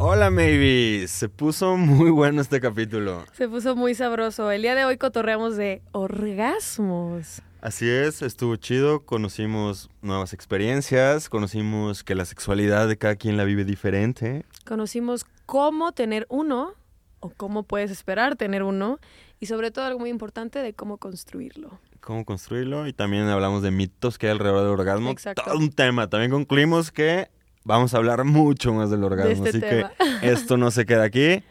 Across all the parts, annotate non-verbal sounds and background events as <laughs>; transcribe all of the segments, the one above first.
Hola, maybe. Se puso muy bueno este capítulo. Se puso muy sabroso. El día de hoy cotorreamos de orgasmos. Así es, estuvo chido. Conocimos nuevas experiencias. Conocimos que la sexualidad de cada quien la vive diferente. Conocimos cómo tener uno o cómo puedes esperar tener uno. Y sobre todo algo muy importante de cómo construirlo. Cómo construirlo. Y también hablamos de mitos que hay alrededor del orgasmo. Exacto. Todo un tema. También concluimos que vamos a hablar mucho más del orgasmo. este Así tema. que <laughs> esto no se queda aquí.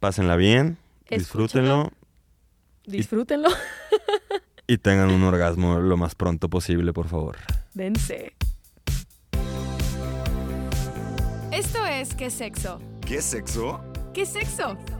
Pásenla bien. Disfrútenlo. Disfrútenlo. Y tengan un orgasmo lo más pronto posible, por favor. Dense. Esto es ¿Qué sexo? ¿Qué sexo? ¿Qué sexo?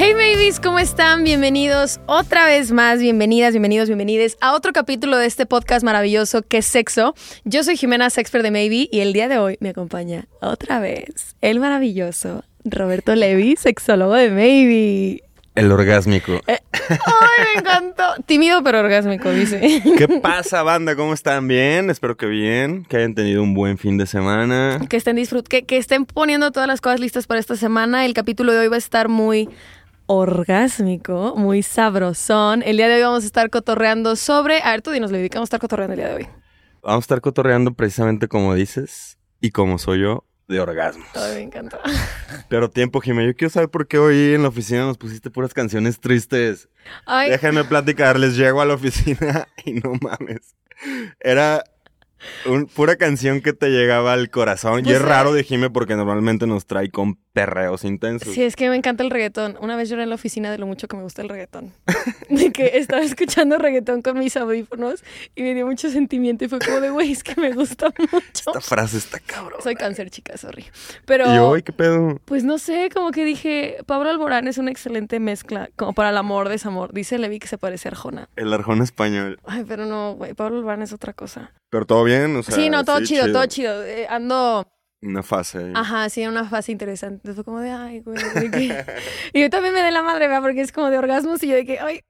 Hey babies, ¿cómo están? Bienvenidos otra vez más, bienvenidas, bienvenidos, bienvenides a otro capítulo de este podcast maravilloso que es Sexo. Yo soy Jimena Sexper de Maybe y el día de hoy me acompaña otra vez el maravilloso Roberto Levi, sexólogo de Maybe. El orgásmico. ¡Ay, me encantó! Tímido pero orgásmico, dice. <laughs> ¿Qué pasa, banda? ¿Cómo están? ¿Bien? Espero que bien. Que hayan tenido un buen fin de semana. Que estén disfrut que, que estén poniendo todas las cosas listas para esta semana. El capítulo de hoy va a estar muy orgásmico, muy sabrosón. El día de hoy vamos a estar cotorreando sobre... A ver, tú dinos, Levi, ¿qué vamos a estar cotorreando el día de hoy? Vamos a estar cotorreando precisamente como dices y como soy yo, de orgasmos. Ay, me encanta. <laughs> Pero tiempo, Jimé, yo quiero saber por qué hoy en la oficina nos pusiste puras canciones tristes. Ay, Déjenme platicarles, llego a la oficina <laughs> y no mames. Era un, pura canción que te llegaba al corazón. y Pues, es raro de Jime porque normalmente nos trae con perreos intensos. Sí, es que me encanta el reggaetón. Una vez lloré en la oficina de lo mucho que me gusta el reggaetón. <laughs> De que estaba escuchando reggaetón con mis audífonos y me dio mucho sentimiento y fue como de, güey, es que me gusta mucho. Esta frase está cabrón. Soy cáncer, chica, sorry. Pero... Y hoy, ¿qué pedo? Pues no sé, como que dije, Pablo Alborán es una excelente mezcla, como para el amor, desamor. Dice Levi que se parece a Arjona. El arjón español. Ay, pero no, güey, Pablo Alborán es otra cosa. Pero todo bien, o sea. sí, no, todo chido, todo chido. Eh, ando, Una fase. ahí. ajá, sí, una fase interesante. Fue como de, ay, güey. de que- <laughs> y yo también me dé la madre, ¿verdad? Porque es como de orgasmos y yo de que, ay,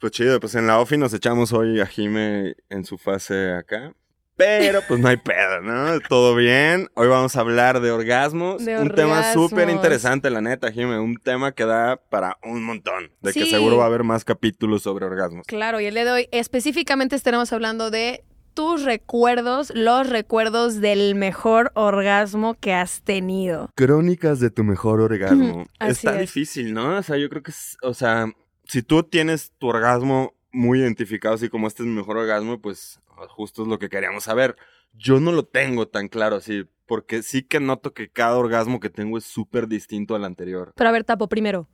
Pues chido, pues en la OFI nos echamos hoy a Jime en su fase acá. Pero pues no hay pedo, ¿no? Todo bien. Hoy vamos a hablar de orgasmos. De un tema orgasmos. súper interesante, la neta, Jime. Un tema que da para un montón. De que Sí. seguro va a haber más capítulos sobre orgasmos. claro. Y el día de hoy específicamente estaremos hablando de tus recuerdos, los recuerdos del mejor orgasmo que has tenido. Crónicas de tu mejor orgasmo. Así Está es. difícil, ¿no? O sea, yo creo que es, o sea, si tú tienes tu orgasmo muy identificado, así como este es mi mejor orgasmo, pues justo es lo que queríamos saber. Yo no lo tengo tan claro así, porque sí que noto que cada orgasmo que tengo es súper distinto al anterior. Pero a ver, Tapo, primero,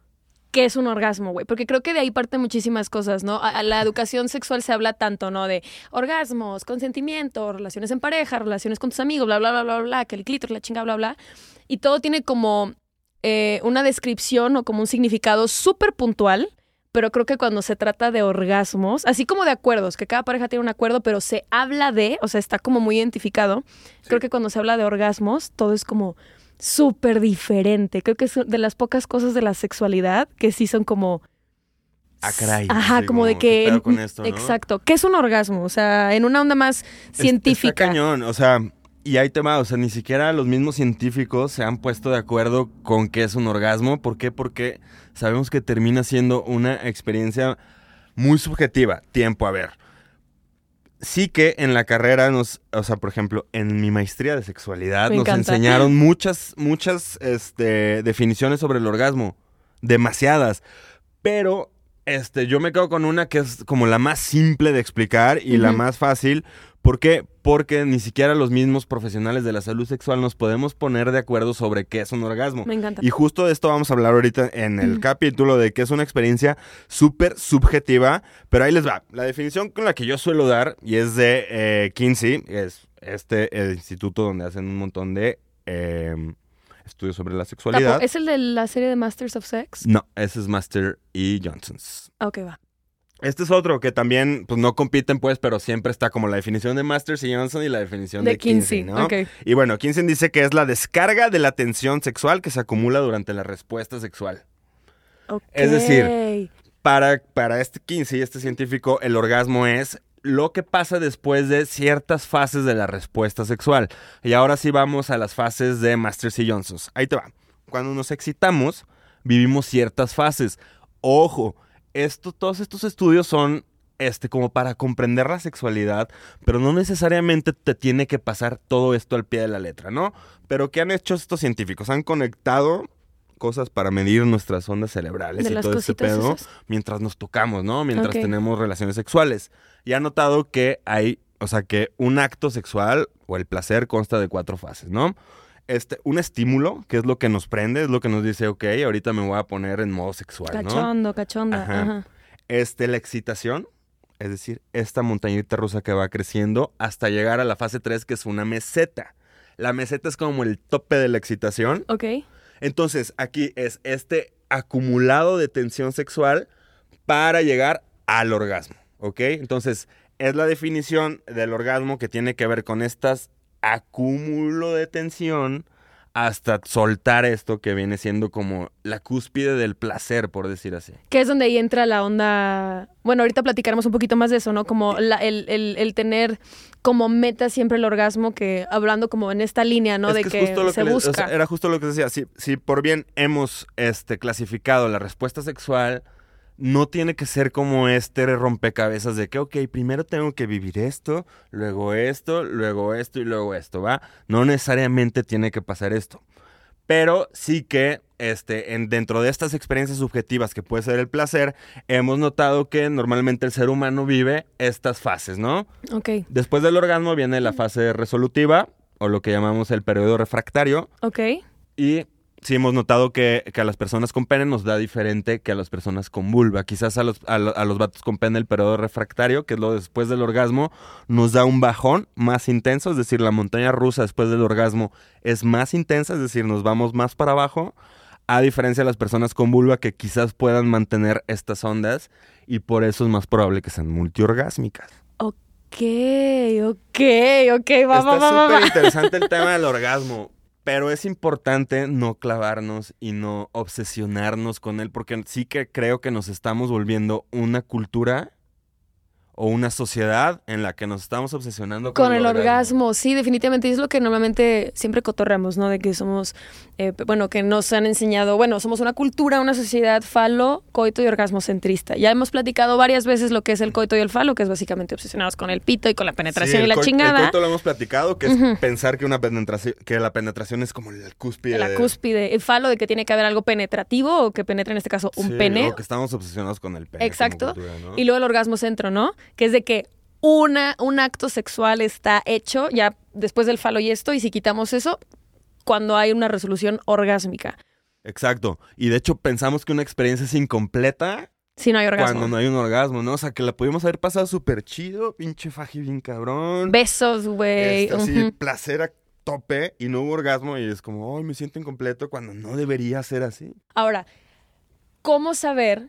¿qué es un orgasmo, güey? Porque creo que de ahí parten muchísimas cosas, ¿no? A, a la educación sexual se habla tanto, ¿no? De orgasmos, consentimiento, relaciones en pareja, relaciones con tus amigos, bla, bla, bla, bla, bla, que el clítoris, la chinga, bla, bla. Y todo tiene como eh, una descripción o como un significado súper puntual. Pero creo que cuando se trata de orgasmos, así como de acuerdos, que cada pareja tiene un acuerdo, pero se habla de, o sea, está como muy identificado, creo que cuando se habla de orgasmos, todo es como súper diferente. Creo que es de las pocas cosas de la sexualidad que sí son como... Ah, caray. Ajá, como de ¿qué que... con esto, no? Exacto. ¿Qué es un orgasmo? O sea, en una onda más Es- científica. Está cañón, o sea, y hay tema, o sea, ni siquiera los mismos científicos se han puesto de acuerdo con qué es un orgasmo. ¿Por qué? Porque sabemos que termina siendo una experiencia muy subjetiva. Tiempo a ver. Sí que en la carrera nos, o sea, por ejemplo, en mi maestría de sexualidad Me nos encanta. enseñaron muchas, muchas este, definiciones sobre el orgasmo. Demasiadas. Pero este, yo me quedo con una que es como la más simple de explicar y la más fácil. ¿Por qué? Porque ni siquiera los mismos profesionales de la salud sexual nos podemos poner de acuerdo sobre qué es un orgasmo. Me encanta. Y justo de esto vamos a hablar ahorita en el capítulo de que es una experiencia súper subjetiva, pero ahí les va. La definición con la que yo suelo dar, y es de eh, Kinsey, es este el instituto donde hacen un montón de eh, estudios sobre la sexualidad. ¿Es el de la serie de Masters of Sex? No, ese es Master E. Johnson's. Ah, Ok, va. Este es otro que también, pues no compiten, pues, pero siempre está como la definición de Masters y Johnson y la definición de, De Kinsey. Y bueno, Kinsey dice que es la descarga de la tensión sexual que se acumula durante la respuesta sexual. Es decir, Para, para este Kinsey, este científico, el orgasmo es lo que pasa después de ciertas fases de la respuesta sexual. Y ahora sí vamos a las fases de Masters y Johnsons. Ahí te va. Cuando nos excitamos, vivimos ciertas fases. Ojo, esto, todos estos estudios son este, como para comprender la sexualidad, pero no necesariamente te tiene que pasar todo esto al pie de la letra, ¿no? Pero ¿qué han hecho estos científicos? Han conectado cosas para medir nuestras ondas cerebrales De y todo este cositas pedo esas. mientras nos tocamos, ¿no? Mientras tenemos relaciones sexuales. Y han notado que hay, o sea, que un acto sexual o el placer consta de cuatro fases, ¿no? Este, un estímulo, que es lo que nos prende, es lo que nos dice, ok, ahorita me voy a poner en modo sexual, ¿no? Cachondo, cachonda. Ajá. Ajá. Este, la excitación, es decir, esta montañita rusa que va creciendo hasta llegar a la fase 3, que es una meseta. La meseta es como el tope de la excitación. Ok. Entonces, aquí es este acumulado de tensión sexual para llegar al orgasmo, ¿ok? Entonces, es la definición del orgasmo que tiene que ver con estas acúmulo de tensión hasta soltar esto que viene siendo como la cúspide del placer, por decir así. Que es donde ahí entra la onda. Bueno, ahorita platicaremos un poquito más de eso, ¿no? Como la- el, el- el tener como meta siempre el orgasmo, que hablando como en esta línea, ¿no? Es de que se que les- o busca. sea, era justo lo que decía. Si, si por bien hemos este, clasificado la respuesta sexual, no tiene que ser como este rompecabezas de que, ok, primero tengo que vivir esto, luego esto, luego esto y luego esto, ¿va? No necesariamente tiene que pasar esto. Pero sí que este, en, dentro de estas experiencias subjetivas que puede ser el placer, hemos notado que normalmente el ser humano vive estas fases, ¿no? Ok, Después del orgasmo viene la fase resolutiva, o lo que llamamos el periodo refractario, ok. y sí hemos notado que, que a las personas con pene nos da diferente que a las personas con vulva. Quizás a los, a, a los vatos con pene el periodo refractario, que es lo después del orgasmo, nos da un bajón más intenso, es decir, la montaña rusa después del orgasmo es más intensa, es decir, nos vamos más para abajo, a diferencia de las personas con vulva que quizás puedan mantener estas ondas y por eso es más probable que sean multiorgásmicas. Ok, ok, ok, va, va, Está súper interesante el tema del orgasmo, pero es importante no clavarnos y no obsesionarnos con él, porque sí que creo que nos estamos volviendo una cultura o una sociedad en la que nos estamos obsesionando con, Con el orgasmo, sí, definitivamente. Y es lo que normalmente siempre cotorreamos, ¿no? De que somos, eh, bueno, que nos han enseñado, bueno, somos una cultura, una sociedad falo, coito y orgasmo centrista. Ya hemos platicado varias veces lo que es el coito y el falo, que es básicamente obsesionados con el pito y con la penetración Sí, y el la chingada. El coito lo hemos platicado, que es pensar que, una penetración, que la penetración es como la cúspide. La de- cúspide, el falo de que tiene que haber algo penetrativo o que penetre en este caso un Sí, pene. que estamos obsesionados con el pene. Exacto. cultura, ¿no? Y luego el orgasmo centro, ¿no? Que es de que una, un acto sexual está hecho ya después del falo y esto, y si quitamos eso, cuando hay una resolución orgásmica. Exacto. Y de hecho pensamos que una experiencia es incompleta Si no hay orgasmo. Cuando no hay un orgasmo, ¿no? O sea, que la pudimos haber pasado súper chido, pinche faji bien cabrón. Besos, güey. Este, así, Ujú. placer a tope y no hubo orgasmo y es como, ay, me siento incompleto cuando no debería ser así. Ahora, ¿cómo saber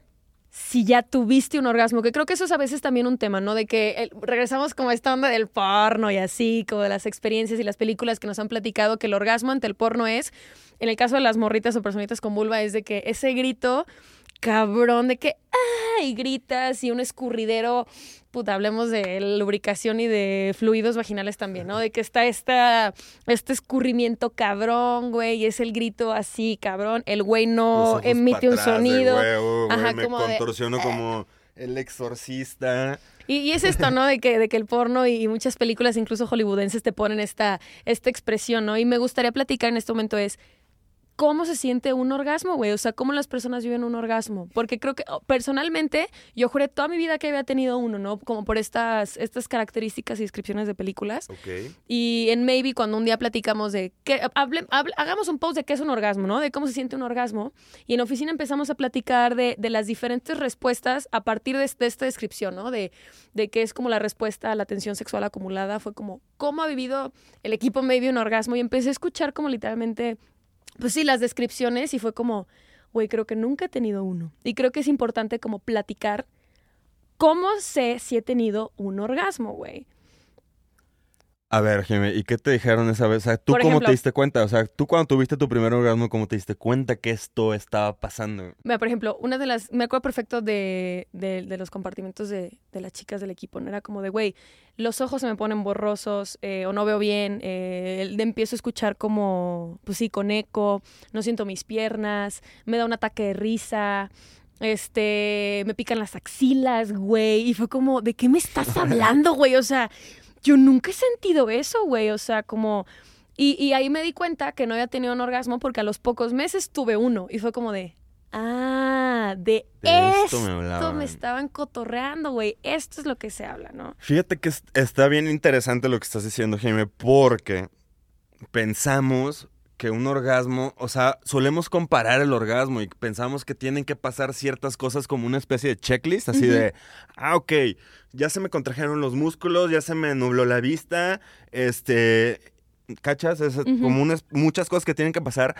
si ya tuviste un orgasmo? Que creo que eso es a veces también un tema, ¿no? De que el- regresamos como a esta onda del porno y así, como de las experiencias y las películas que nos han platicado que el orgasmo ante el porno es, en el caso de las morritas o personitas con vulva, es de que ese grito cabrón de que ¡ay! gritas y un escurridero, puta, hablemos de lubricación y de fluidos vaginales también, ¿no? De que está esta, este escurrimiento cabrón, güey, y es el grito así, cabrón. El güey no emite un atrás sonido. güey, Ajá, me como de- eh. contorsiono como el exorcista. Y, y es esto, ¿no? De que, de que el porno y muchas películas, incluso hollywoodenses, te ponen esta, esta expresión, ¿no? Y me gustaría platicar en este momento es, ¿cómo se siente un orgasmo, güey? O sea, ¿cómo las personas viven un orgasmo? Porque creo que, oh, personalmente, yo juré toda mi vida que había tenido uno, ¿no? Como por estas, estas características y descripciones de películas. Ok. Y en Maybe, cuando un día platicamos de que hable- hable- hagamos un post de qué es un orgasmo, ¿no? De cómo se siente un orgasmo. Y en oficina empezamos a platicar de, de las diferentes respuestas a partir de, de esta descripción, ¿no? De, de qué es como la respuesta a la tensión sexual acumulada. Fue como, ¿cómo ha vivido el equipo Maybe un orgasmo? Y empecé a escuchar como literalmente, pues sí, las descripciones y fue como, güey, creo que nunca he tenido uno. Y creo que es importante como platicar ¿cómo sé si he tenido un orgasmo, güey? A ver, Jimmy, ¿y qué te dijeron esa vez? O sea, ¿tú Por cómo ejemplo- te diste cuenta? O sea, tú cuando tuviste tu primer orgasmo, ¿cómo te diste cuenta que esto estaba pasando? Mira, por ejemplo, una de las, me acuerdo perfecto de, de- de los compartimentos de, de las chicas del equipo, ¿no? Era como de, güey, los ojos se me ponen borrosos eh, o no veo bien, eh, empiezo a escuchar como, pues sí, con eco, no siento mis piernas, me da un ataque de risa, este, me pican las axilas, güey, y fue como, ¿de qué me estás <laughs> hablando, güey? O sea, yo nunca he sentido eso, güey, o sea, como... Y, y ahí me di cuenta que no había tenido un orgasmo porque a los pocos meses tuve uno y fue como de, ah, de, De esto esto, me me, estaban cotorreando, güey. Esto es lo que se habla, ¿no? Fíjate que es- está bien interesante lo que estás diciendo, Jaime, porque pensamos que un orgasmo, o sea, solemos comparar el orgasmo y pensamos que tienen que pasar ciertas cosas como una especie de checklist, así de, ah, ok, ya se me contrajeron los músculos, ya se me nubló la vista, este, ¿cachas? Es como unas, muchas cosas que tienen que pasar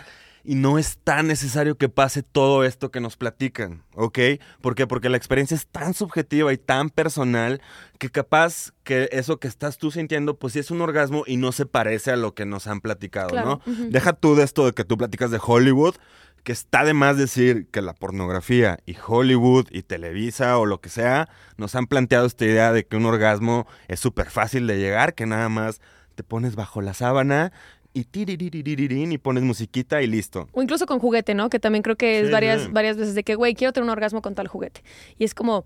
y no es tan necesario que pase todo esto que nos platican, ¿ok? ¿Por qué? Porque la experiencia es tan subjetiva y tan personal que capaz que eso que estás tú sintiendo, pues sí es un orgasmo y no se parece a lo que nos han platicado, Claro, ¿no? Deja tú de esto de que tú platicas de Hollywood, que está de más decir que la pornografía y Hollywood y Televisa o lo que sea nos han planteado esta idea de que un orgasmo es súper fácil de llegar, que nada más te pones bajo la sábana y tiririririn y pones musiquita y listo. O incluso con juguete, ¿no? Que también creo que es Sí, varias, varias veces de que, güey, quiero tener un orgasmo con tal juguete. Y es como,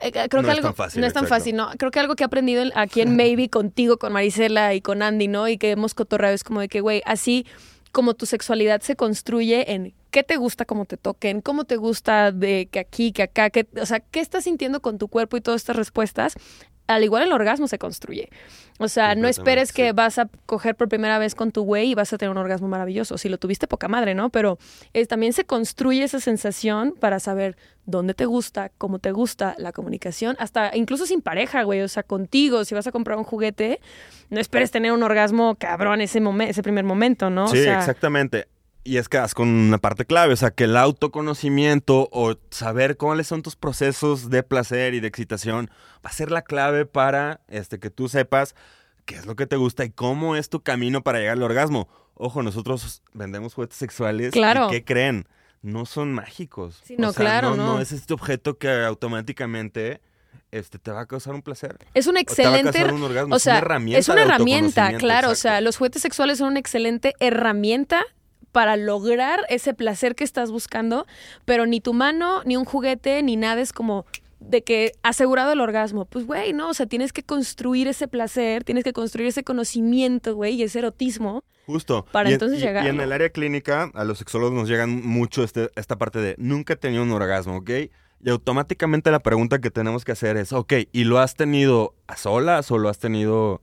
eh, creo No que es algo tan fácil, no es tan exacto. fácil, ¿no? Creo que algo que he aprendido en- aquí en <laughs> Maybe contigo, con Marisela y con Andy, ¿no? Y que hemos cotorreado es como de que, güey, así como tu sexualidad se construye en qué te gusta como te toquen, cómo te gusta de que aquí, que acá, que, o sea, qué estás sintiendo con tu cuerpo y todas estas respuestas, al igual el orgasmo se construye. O sea, no esperes que sí. vas a coger por primera vez con tu güey y vas a tener un orgasmo maravilloso. Si lo tuviste, poca madre, ¿no? Pero eh, también se construye esa sensación para saber dónde te gusta, cómo te gusta, la comunicación, hasta incluso sin pareja, güey. O sea, contigo, si vas a comprar un juguete, no esperes tener un orgasmo cabrón ese, momen- ese primer momento, ¿no? O Sí, sea, exactamente. Y es que das con una parte clave, o sea, que el autoconocimiento o saber cuáles son tus procesos de placer y de excitación va a ser la clave para este, que tú sepas qué es lo que te gusta y cómo es tu camino para llegar al orgasmo. Ojo, nosotros vendemos juguetes sexuales. Claro. ¿Y qué creen? No son mágicos. Sí, no, claro, no. no. es este objeto que automáticamente este, te va a causar un placer. es un o te va a excelente causar un orgasmo. O es una herramienta. es una herramienta, claro. O sea, los juguetes sexuales son una excelente herramienta para lograr ese placer que estás buscando, pero ni tu mano, ni un juguete, ni nada es como de que asegurado el orgasmo. Pues, güey, no, o sea, tienes que construir ese placer, tienes que construir ese conocimiento, güey, y ese erotismo. Justo. para Y entonces y- llegar, Y en el área clínica, a los sexólogos nos llegan mucho este, esta parte de nunca he tenido un orgasmo, ¿ok? Y automáticamente la pregunta que tenemos que hacer es, ok, ¿y lo has tenido a solas o lo has tenido...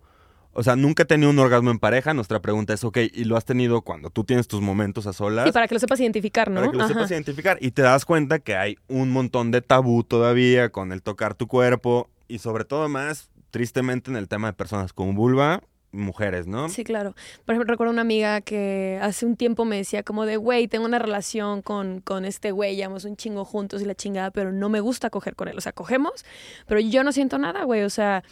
O sea, nunca he tenido un orgasmo en pareja. Nuestra pregunta es, ok, ¿y lo has tenido cuando tú tienes tus momentos a solas? Y para que lo sepas identificar, ¿no? Para que lo Ajá. sepas identificar. Y te das cuenta que hay un montón de tabú todavía con el tocar tu cuerpo. Y sobre todo más, tristemente, en el tema de personas con vulva, mujeres, ¿no? Sí, claro. Por ejemplo, recuerdo una amiga que hace un tiempo me decía como de, güey, tengo una relación con, con este güey, llevamos un chingo juntos y la chingada, pero no me gusta coger con él. O sea, cogemos, pero yo no siento nada, güey. O sea,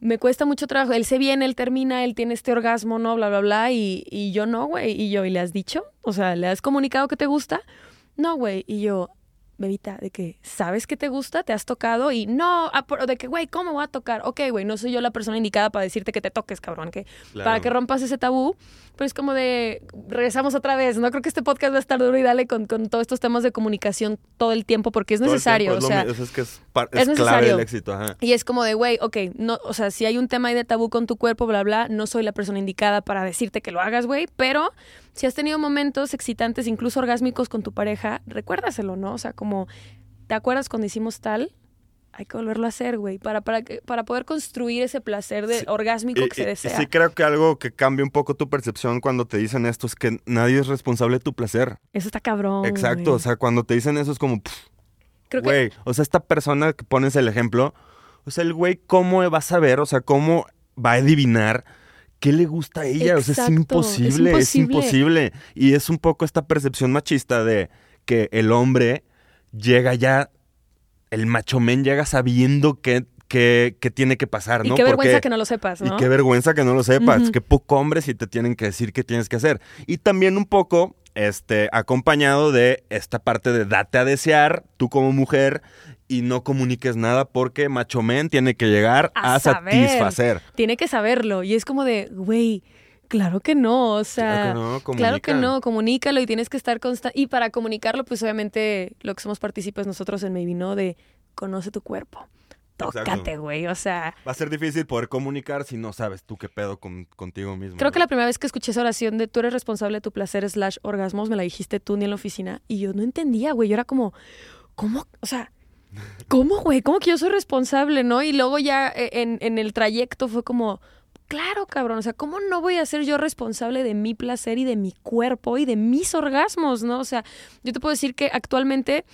me cuesta mucho trabajo. Él se viene, él termina, él tiene este orgasmo, ¿no? Bla, bla, bla. Y, y yo no, güey. Y yo, ¿y le has dicho? O sea, ¿le has comunicado que te gusta? No, güey. Y yo, bebita, de que sabes que te gusta, te has tocado y no, ah, de que, güey, ¿cómo voy a tocar? Ok, güey, no soy yo la persona indicada para decirte que te toques, cabrón, que Claro. para que rompas ese tabú, pero es como de, regresamos otra vez, ¿no? Creo que este podcast va a estar duro y dale con, con todos estos temas de comunicación todo el tiempo porque es el necesario, o es lo sea, es que es, par- es es clave necesario. del éxito, ajá. y es como de, güey, ok, no, o sea, si hay un tema ahí de tabú con tu cuerpo, bla, bla, no soy la persona indicada para decirte que lo hagas, güey, pero si has tenido momentos excitantes, incluso orgásmicos con tu pareja, recuérdaselo, ¿no? O sea, como, ¿te acuerdas cuando hicimos tal? Hay que volverlo a hacer, güey, para, para, para poder construir ese placer de Sí, orgásmico Y, que se desea. sí creo que algo que cambia un poco tu percepción cuando te dicen esto es que nadie es responsable de tu placer. Eso está cabrón. Exacto, güey. o sea, cuando te dicen eso es como, pff, Creo que güey, o sea, esta persona que pones el ejemplo, o sea, el güey, ¿cómo va a saber? O sea, ¿cómo va a adivinar qué le gusta a ella? O sea, es imposible, es imposible. Y es un poco esta percepción machista de que el hombre llega ya el macho men llega sabiendo que, que, que tiene que pasar, Y ¿no? qué vergüenza Porque- que no lo sepas, ¿no? Y qué vergüenza que no lo sepas. Qué poco hombre si te tienen que decir qué tienes que hacer. Y también un poco, este, acompañado de esta parte de date a desear, tú como mujer, y no comuniques nada porque macho men tiene que llegar A satisfacer. Tiene que saberlo. Y es como de, güey, claro que no. O sea, Claro que no, claro que no, comunícalo y tienes que estar constante. Y para comunicarlo, pues obviamente lo que somos partícipes nosotros en Maybe, ¿no? De conoce tu cuerpo. Tócate, güey. O sea, Va a ser difícil poder comunicar si no sabes tú qué pedo con- contigo mismo. creo ¿no? que la primera vez que escuché esa oración de tú eres responsable de tu placer slash orgasmos, me la dijiste tú ni en la oficina. Y yo no entendía, güey. Yo era como, ¿cómo? O sea, ¿cómo, güey? ¿Cómo que yo soy responsable, no? Y luego ya eh, en, en el trayecto fue como, claro, cabrón. O sea, ¿cómo no voy a ser yo responsable de mi placer y de mi cuerpo y de mis orgasmos, no? O sea, yo te puedo decir que actualmente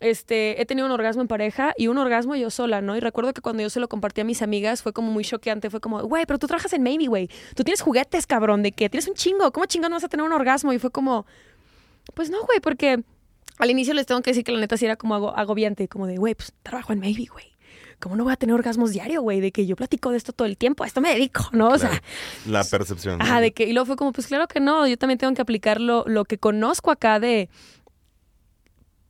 este, he tenido un orgasmo en pareja y un orgasmo yo sola, ¿no? Y recuerdo que cuando yo se lo compartí a mis amigas fue como muy choqueante, fue como, güey, pero tú trabajas en Maybe, güey. Tú tienes juguetes, cabrón, de que tienes un chingo, ¿cómo chingón vas a tener un orgasmo? Y fue como, pues no, güey, porque al inicio les tengo que decir que la neta sí era como ago- agobiante, como de, güey, pues trabajo en Maybe, güey. ¿Cómo no voy a tener orgasmos diario, güey? De que yo platico de esto todo el tiempo, a esto me dedico, ¿no? O sea, la percepción. ¿no? Ajá, de que, y luego fue como, pues claro que no, yo también tengo que aplicar lo, lo que conozco acá de,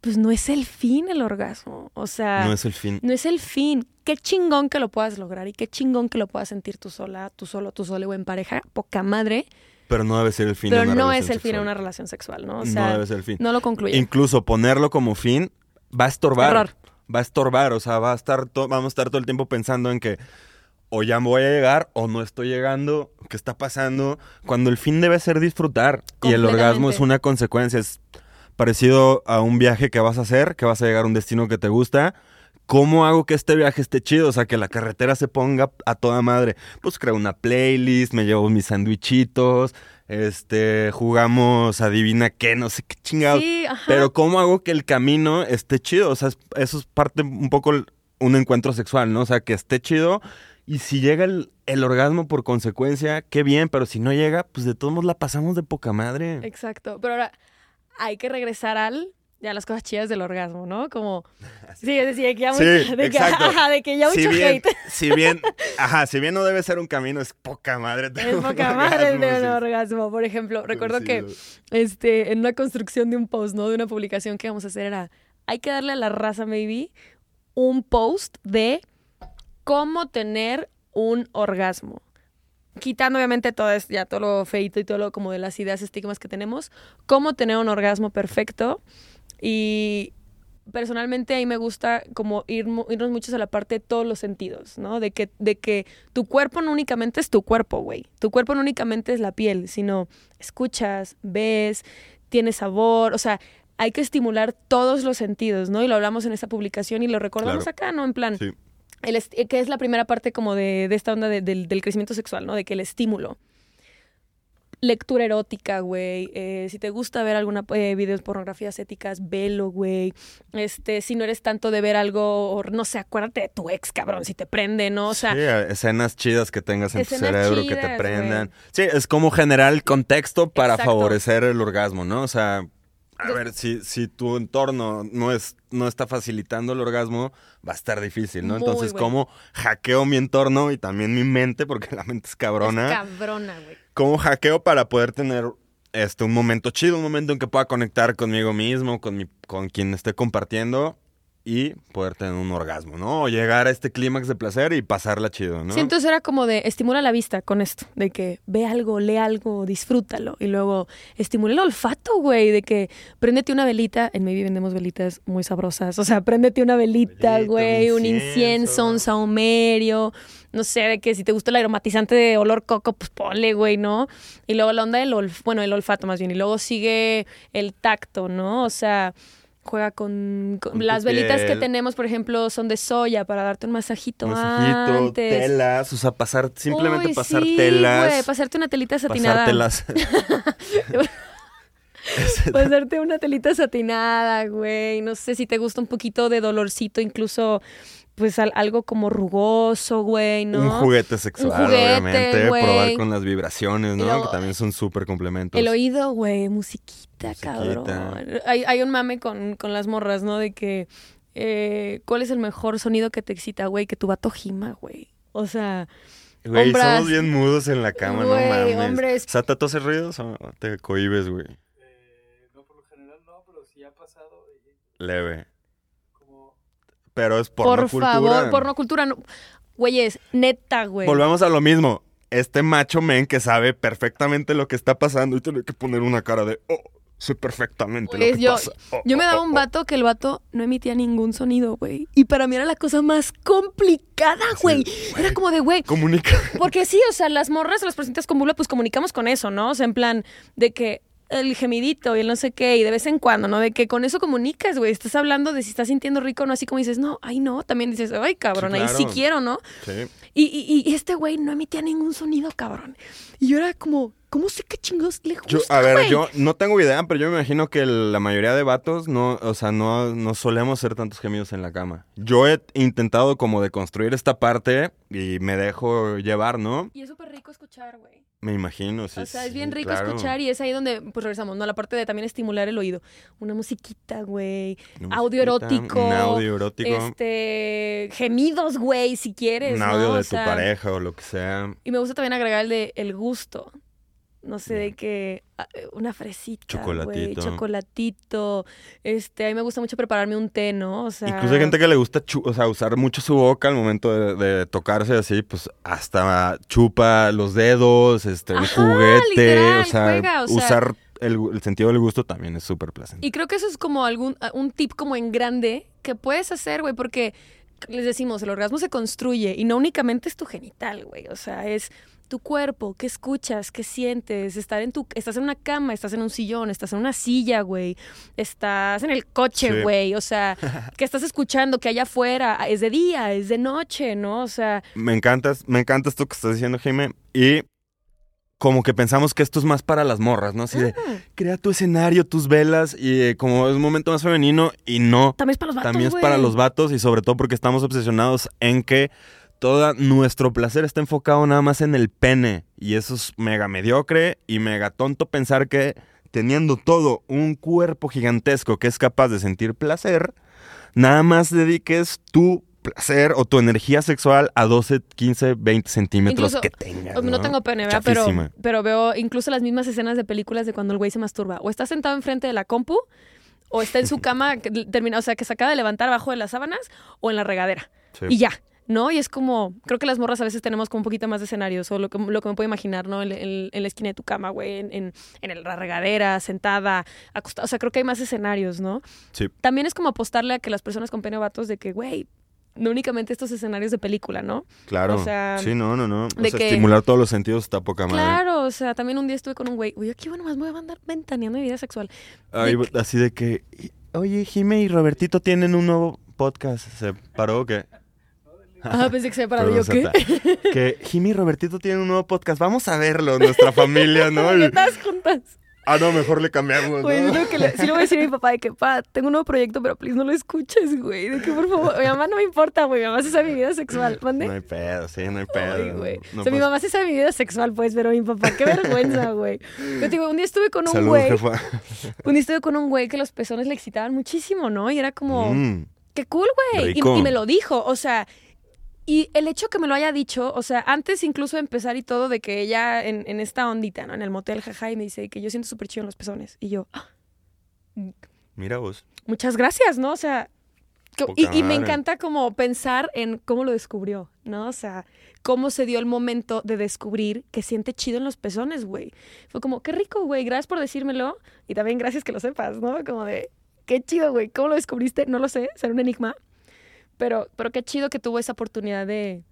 pues no es el fin el orgasmo, o sea, No es el fin. no es el fin. Qué chingón que lo puedas lograr y qué chingón que lo puedas sentir tú sola, tú solo, tú solo o en pareja, poca madre, Pero no debe ser el fin. pero de una no es relación el fin de sexual. una relación sexual, ¿no? O no sea, debe ser el fin. no lo concluye. Incluso ponerlo como fin va a estorbar. Error. Va a estorbar, o sea, va a estar vamos a estar todo el tiempo pensando en que o ya voy a llegar o no estoy llegando, ¿qué está pasando? Cuando el fin debe ser disfrutar y el orgasmo es una consecuencia, es parecido a un viaje que vas a hacer, que vas a llegar a un destino que te gusta. ¿Cómo hago que este viaje esté chido? O sea, que la carretera se ponga a toda madre. Pues creo una playlist, me llevo mis sandwichitos, este, jugamos adivina qué, no sé qué chingados. Sí, ajá. Pero ¿cómo hago que el camino esté chido? O sea, es- eso es parte un poco un encuentro sexual, ¿no? O sea, que esté chido. Y si llega el, el orgasmo por consecuencia, qué bien, pero si no llega, pues de todos modos la pasamos de poca madre. Exacto. Pero ahora hay que regresar al ya las cosas chidas del orgasmo, ¿no? Como <laughs> sí, es decir, que ya de, que, ajá, de que ya si mucho bien, hate. si bien, ajá, si bien no debe ser un camino, es poca madre. Es poca madre orgasmo, de un sí. orgasmo. Por ejemplo, recuerdo que este, en una construcción de un post, ¿no? De una publicación que vamos a hacer era, hay que darle a la raza, maybe, un post de cómo tener un orgasmo. Quitando obviamente todo es ya todo lo feito y todo lo como de las ideas estigmas que tenemos, cómo tener un orgasmo perfecto. Y personalmente ahí me gusta como ir, irnos muchos a la parte de todos los sentidos, ¿no? De que, de que tu cuerpo no únicamente es tu cuerpo, güey. Tu cuerpo no únicamente es la piel, sino escuchas, ves, tiene sabor, o sea, hay que estimular todos los sentidos, ¿no? Y lo hablamos en esta publicación y lo recordamos Claro. acá, ¿no? En plan, Sí. el que es la primera parte como de, de esta onda de- del, del crecimiento sexual, ¿no? De que el estímulo. Lectura erótica, güey. Eh, si te gusta ver alguna eh, videos pornografías éticas, velo, güey. Este, si no eres tanto de ver algo, no sé, acuérdate de tu ex, cabrón, si te prende, ¿no? O sea, Sí, escenas chidas que tengas en tu cerebro, que te prendan. Sí, es como generar el contexto para Exacto. favorecer el orgasmo, ¿no? O sea, a ver, si, si tu entorno no, es, no está facilitando el orgasmo, va a estar difícil, ¿no? Muy, Entonces, güey. ¿cómo hackeo mi entorno y también mi mente? Porque <laughs> la mente es cabrona. es cabrona, güey. ¿Cómo hackeo para poder tener este, un momento chido, un momento en que pueda conectar conmigo mismo, con, mi, con quien esté compartiendo y poder tener un orgasmo, ¿no? O llegar a este clímax de placer y pasarla chido, ¿no? Sí, entonces era como de estimula la vista con esto, de que ve algo, lee algo, disfrútalo. Y luego estimula el olfato, güey, de que préndete una velita. En Maybe vendemos velitas muy sabrosas. O sea, préndete una velita, güey, un un incienso. incienso, un saumerio. No sé, de que si te gusta el aromatizante de olor coco, pues ponle, güey, ¿no? Y luego la onda del olfato, bueno, el olfato más bien. Y luego sigue el tacto, ¿no? O sea, juega con, con- Con tu las velitas que tenemos, por ejemplo, son de soya para darte un masajito, Masajito, antes. telas, o sea, pasar, simplemente Uy, pasar sí, telas. pasarte una telita satinada. pasártelas. <laughs> Pasarte una telita satinada, güey. No sé si te gusta un poquito de dolorcito, incluso, pues al- algo como rugoso, güey, ¿no? Un juguete sexual, juguete, obviamente. güey. Probar con las vibraciones, ¿no? Que también son súper complementos. El oído, güey, musiquita, Musiquita. cabrón. Hay, hay un mame con, con las morras, ¿no? De que eh, ¿cuál es el mejor sonido que te excita, güey? Que tu vato gima, güey. O sea, Güey, Hombras. somos bien mudos en la cama, Güey, no mames. hombres. O sea, ¿tú haces ruidos o te cohibes, güey? Eh, no, por lo general no, pero sí ha pasado y Leve. Pero es por pornocultura. favor, pornocultura. No. Güeyes, neta, güey. Volvemos a lo mismo. Este macho men que sabe perfectamente lo que está pasando y tiene que poner una cara de, oh, sé perfectamente lo que yo- pasa. Oh, Yo me oh, daba oh, un oh". vato que el vato no emitía ningún sonido, güey. Y para mí era la cosa más complicada, güey. Era como de, güey, Comunica. Porque sí, o sea, las morras, las presentes con vulva, pues comunicamos con eso, ¿no? O sea, en plan de que el gemidito y el no sé qué, y de vez en cuando, ¿no? De que con eso comunicas, güey. Estás hablando de si estás sintiendo rico o no, así como dices, no, ay, no. También dices, ay, cabrón, Sí, ahí sí quiero, ¿no? Sí. Y, y- y este güey no emitía ningún sonido, cabrón. Y yo era como, ¿cómo sé qué chingos le gusta, Yo, a ver, yo no tengo idea, pero yo me imagino que la mayoría de vatos no, o sea, no, no solemos hacer tantos gemidos en la cama. Yo he intentado como de construir esta parte y me dejo llevar, ¿no? Y es súper rico escuchar, güey. Me imagino, sí. o sea, es bien rico claro. escuchar y es ahí donde, pues regresamos, ¿no? La parte de también estimular el oído. Una musiquita, güey. Audio erótico, Un audio erótico. Este, gemidos, güey, si quieres. un audio ¿no? de O tu pareja o lo que sea. Y me gusta también agregar el de el gusto. No sé, de que ah, eh, una fresita, Chocolatito. güey, chocolatito. Este, a mí me gusta mucho prepararme un té, ¿no? O sea, Incluso hay gente que le gusta o sea, usar mucho su boca al momento de, de tocarse así, pues hasta chupa los dedos, este, un juguete, literal, o sea, juega, o sea- usar el, el sentido del gusto también es súper placentero. Y creo que eso es como algún ah, un tip como en grande que puedes hacer, güey, porque les decimos, el orgasmo se construye y no únicamente es tu genital, güey, o sea, es tu cuerpo, qué escuchas, qué sientes, estar en tu estás en una cama, estás en un sillón, estás en una silla, güey, estás en el coche, Sí. güey, o sea, <laughs> que estás escuchando que allá afuera es de día, es de noche, ¿no? O sea, Me encantas, me encanta esto que estás diciendo, Jaime, y como que pensamos que esto es más para las morras, ¿no? Así de, crea tu escenario, tus velas, y eh, como es un momento más femenino, y no, también es para los vatos, también es güey. para los vatos, y sobre todo porque estamos obsesionados en que todo nuestro placer está enfocado nada más en el pene, y eso es mega mediocre y mega tonto pensar que teniendo todo un cuerpo gigantesco que es capaz de sentir placer, nada más dediques tu placer o tu energía sexual a 12, 15, 20 centímetros Incluso, que tengas. No, ¿no? tengo pene, ¿verdad? Pero, veo incluso las mismas escenas de películas de cuando el güey se masturba. O está sentado enfrente de la compu, o está en su <laughs> cama, que termina, o sea, que se acaba de levantar abajo de las sábanas, o en la regadera. Sí. Y ya, ¿no? Y es como, creo que las morras a veces tenemos como un poquito más de escenarios, o lo que, lo que me puedo imaginar, ¿no? En, en- en la esquina de tu cama, güey, en, en, en la regadera, sentada, acostada. O sea, creo que hay más escenarios, ¿no? Sí. También es como apostarle a que las personas con pene o vatos de que, güey, no únicamente estos escenarios de película, ¿no? Claro. O sea, sí, no, no, no. O de sea, que- estimular todos los sentidos está poca madre. Claro, o sea, también un día estuve con un güey. Uy, aquí bueno, más voy a andar ventaneando mi vida sexual. Ay, de así de que, oye, Jime y Robertito tienen un nuevo podcast. ¿Se paró o qué? Ah, pensé que se había parado yo, ¿qué? Que Jimmy y Robertito tienen un nuevo podcast. Vamos a verlo, nuestra familia, ¿no? <laughs> Estás juntas. ah, no, mejor le cambiamos, ¿no? lo que le, sí le voy a decir a mi papá de que, pa, tengo un nuevo proyecto, pero please no lo escuches, güey. De que, por favor, mi mamá no me importa, güey. Mi mamá se sabe mi vida sexual. ¿Mande? No hay pedo, sí, no hay pedo. Ay, güey. No o sea, mi mamá se sabe mi vida sexual, pues, pero mi papá, qué vergüenza, güey. Yo te digo, un día estuve con un güey. jefa. Un día estuve con un güey que los pezones le excitaban muchísimo, ¿no? Y era como, Mm, Qué cool, güey. Y me lo dijo, o sea, y el hecho que me lo haya dicho, o sea, antes incluso de empezar y todo, de que ella en, en esta ondita, ¿no? En el motel, jaja, y me dice que yo siento súper chido en los pezones. Y yo, "Ah, mira vos. muchas gracias, ¿no? O sea, que- y, y me encanta como pensar en cómo lo descubrió, ¿no? O sea, cómo se dio el momento de descubrir que siente chido en los pezones, güey. Fue como, qué rico, güey, gracias por decírmelo. Y también gracias que lo sepas, ¿no? Como de, qué chido, güey, ¿cómo lo descubriste? No lo sé, será un enigma. Pero, pero qué chido que tuvo esa oportunidad de...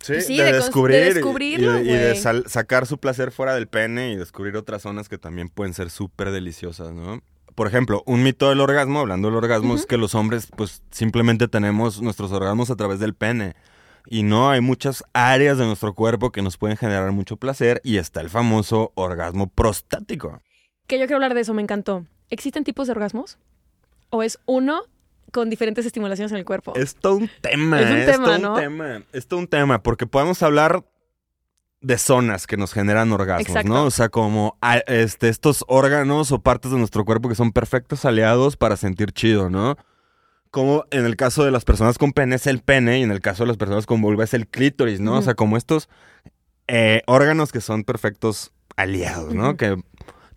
Sí, Sí, de, de cons- de descubrir y- descubrirlo, y, de, y de güey. sal- sacar su placer fuera del pene y descubrir otras zonas que también pueden ser súper deliciosas, ¿no? Por ejemplo, un mito del orgasmo, hablando del orgasmo, es que los hombres pues simplemente tenemos nuestros orgasmos a través del pene. Y no, hay muchas áreas de nuestro cuerpo que nos pueden generar mucho placer y está el famoso orgasmo prostático. Que yo quiero hablar de eso, me encantó. ¿Existen tipos de orgasmos? ¿O es uno con diferentes estimulaciones en el cuerpo? Es todo un tema, Es un ¿eh? tema, todo ¿no? un tema. Es todo un tema, porque podemos hablar de zonas que nos generan orgasmos, Exacto. ¿no? O sea, como ah, este, estos órganos o partes de nuestro cuerpo que son perfectos aliados para sentir chido, ¿no? como en el caso de las personas con pene es el pene y en el caso de las personas con vulva es el clítoris, ¿no? O sea, como estos eh, órganos que son perfectos aliados, ¿no? Que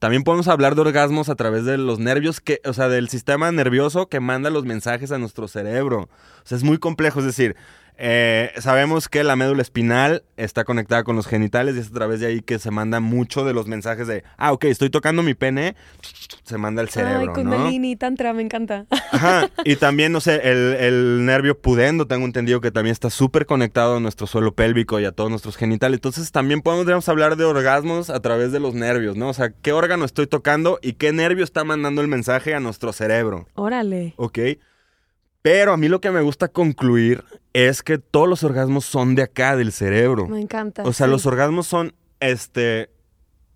también podemos hablar de orgasmos a través de los nervios, que, o sea, del sistema nervioso que manda los mensajes a nuestro cerebro. O sea, es muy complejo, es decir, eh, sabemos que la médula espinal está conectada con los genitales y es a través de ahí que se manda mucho de los mensajes de, ah, ok, estoy tocando mi pene, se manda al Ay, cerebro, ¿no? Kundalini, Tantra, me encanta. <laughs> Ajá, y también, no sé, el, el nervio pudendo, tengo entendido que también está súper conectado a nuestro suelo pélvico y a todos nuestros genitales. Entonces también podemos hablar de orgasmos a través de los nervios, ¿no? O sea, qué órgano estoy tocando y qué nervio está mandando el mensaje a nuestro cerebro, Órale. ¿ok? Pero a mí lo que me gusta concluir es que todos los orgasmos son de acá, del cerebro. Me encanta. O sea, sí. los orgasmos son este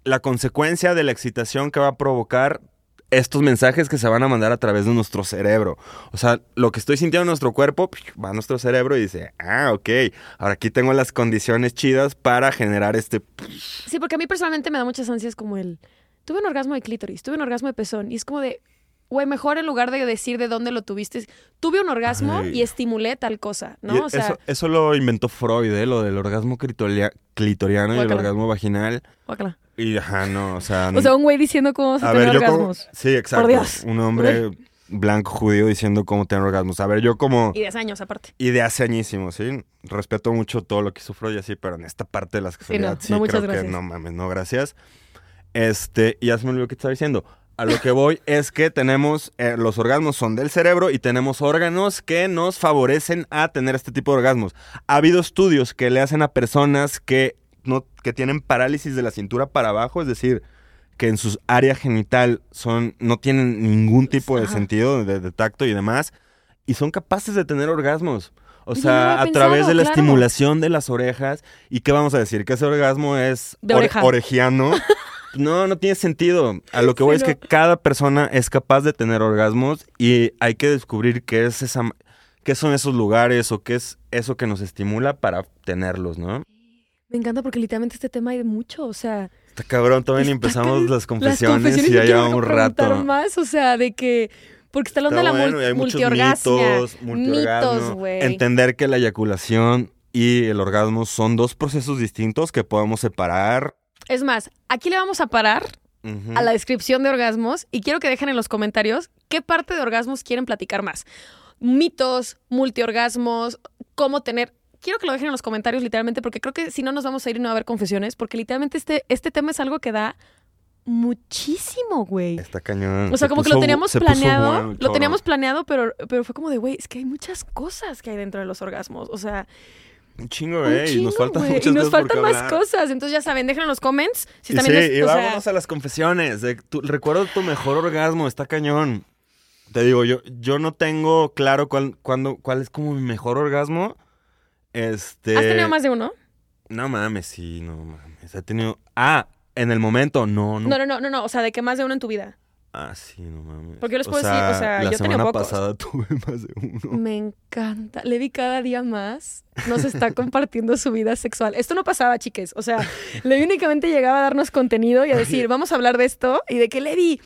la consecuencia de la excitación que va a provocar estos mensajes que se van a mandar a través de nuestro cerebro. O sea, lo que estoy sintiendo en nuestro cuerpo va a nuestro cerebro y dice, ah, ok, ahora aquí tengo las condiciones chidas para generar este... Sí, porque a mí personalmente me da muchas ansias como el... Tuve un orgasmo de clítoris, tuve un orgasmo de pezón. Y es como de... Güey, mejor en lugar de decir de dónde lo tuviste, tuve un orgasmo Ay. y estimulé tal cosa, Y ¿no? O sea, eso, eso lo inventó Freud, ¿eh? lo del orgasmo clitoriano y el orgasmo vaginal. guácala. Y, ajá, no, o sea... O sea, un güey diciendo cómo vas a, A tener ver, como... orgasmos. Sí, exacto. Dios. Un hombre blanco judío diciendo cómo tener orgasmos. A ver, yo como... Y 10 años aparte. Y de hace añísimos, ¿sí? Respeto mucho todo lo que Freud y así, pero en esta parte de la sexualidad no, sí, no, muchas creo gracias. que no mames, no, gracias. Este, y ya se me olvidó qué estaba diciendo. A lo que voy es que tenemos, eh, los orgasmos son del cerebro y tenemos órganos que nos favorecen a tener este tipo de orgasmos. Ha habido estudios que le hacen a personas que, no, que tienen parálisis de la cintura para abajo, es decir, que en su área genital son, no tienen ningún tipo de sentido de, de tacto y demás, y son capaces de tener orgasmos. O sea, no a través de la claro. estimulación de las orejas. ¿Y qué vamos a decir? ¿Que ese orgasmo es De ore- oreja. orejiano? <laughs> No, no tiene sentido. A lo que voy Sí, es no. que cada persona es capaz de tener orgasmos y hay que descubrir qué es esa, qué son esos lugares o qué es eso que nos estimula para tenerlos, ¿no? Me encanta porque literalmente este tema hay mucho, o sea... Está cabrón, todavía empezamos las confesiones, Las confesiones y ya quiero lleva un rato. más, o sea, de que... Porque está hablando Está de la bueno, mul- multiorgasmia. mitos. Mitos, güey. Entender que la eyaculación y el orgasmo son dos procesos distintos que podemos separar. Es más, aquí le vamos a parar a la descripción de orgasmos y quiero que dejen en los comentarios qué parte de orgasmos quieren platicar más. Mitos, multiorgasmos, cómo tener... Quiero que lo dejen en los comentarios literalmente porque creo que si no nos vamos a ir y no va a haber confesiones porque literalmente este, este tema es algo que da muchísimo, güey. Está cañón. O sea, Se como que lo teníamos planeado, bueno lo teníamos planeado, pero, pero fue como de, güey, es que hay muchas cosas que hay dentro de los orgasmos. O sea, Un chingo, un eh. y chingo, nos faltan güey, muchas y nos cosas faltan más hablar. cosas. Entonces ya saben, dejen en los comments si Y sí, y sea, vámonos a las confesiones. de tu- recuerdo tu mejor orgasmo, está cañón. Te digo, yo, yo no tengo claro cuál, cuándo- cuál es como mi mejor orgasmo. Este. ¿Has tenido más de uno? No mames, sí, no mames. He tenido. Ah, en el momento, no, no. No, no, no, no, no, o sea, de que más de uno en tu vida. Ah, sí, no mames. Porque yo les puedo decir, o sea, la yo semana pocos. pasada <laughs> tuve más de uno. Me encanta. Levi cada día más nos está compartiendo su vida sexual. Esto no pasaba, chiques. O sea, Levi únicamente llegaba a darnos contenido y a decir, vamos a hablar de esto. Y de que, Levi,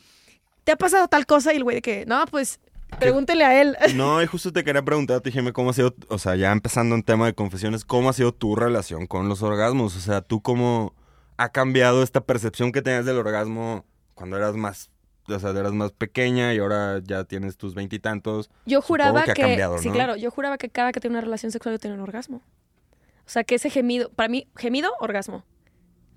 ¿te ha pasado tal cosa? Y el güey de que, no, pues, pregúntele a él. <laughs> No, y justo te quería preguntar, te dije, ¿cómo ha sido, o sea, ya empezando en tema de confesiones, ¿cómo ha sido tu relación con los orgasmos? O sea, ¿tú cómo ha cambiado esta percepción que tenías del orgasmo cuando eras más, o sea, eras más pequeña y ahora ya tienes tus veintitantos? Yo juraba que que, ha cambiado, sí, ¿no? claro, yo juraba que cada que tenía una relación sexual yo tenía un orgasmo. O sea, que ese gemido, para mí, gemido, orgasmo.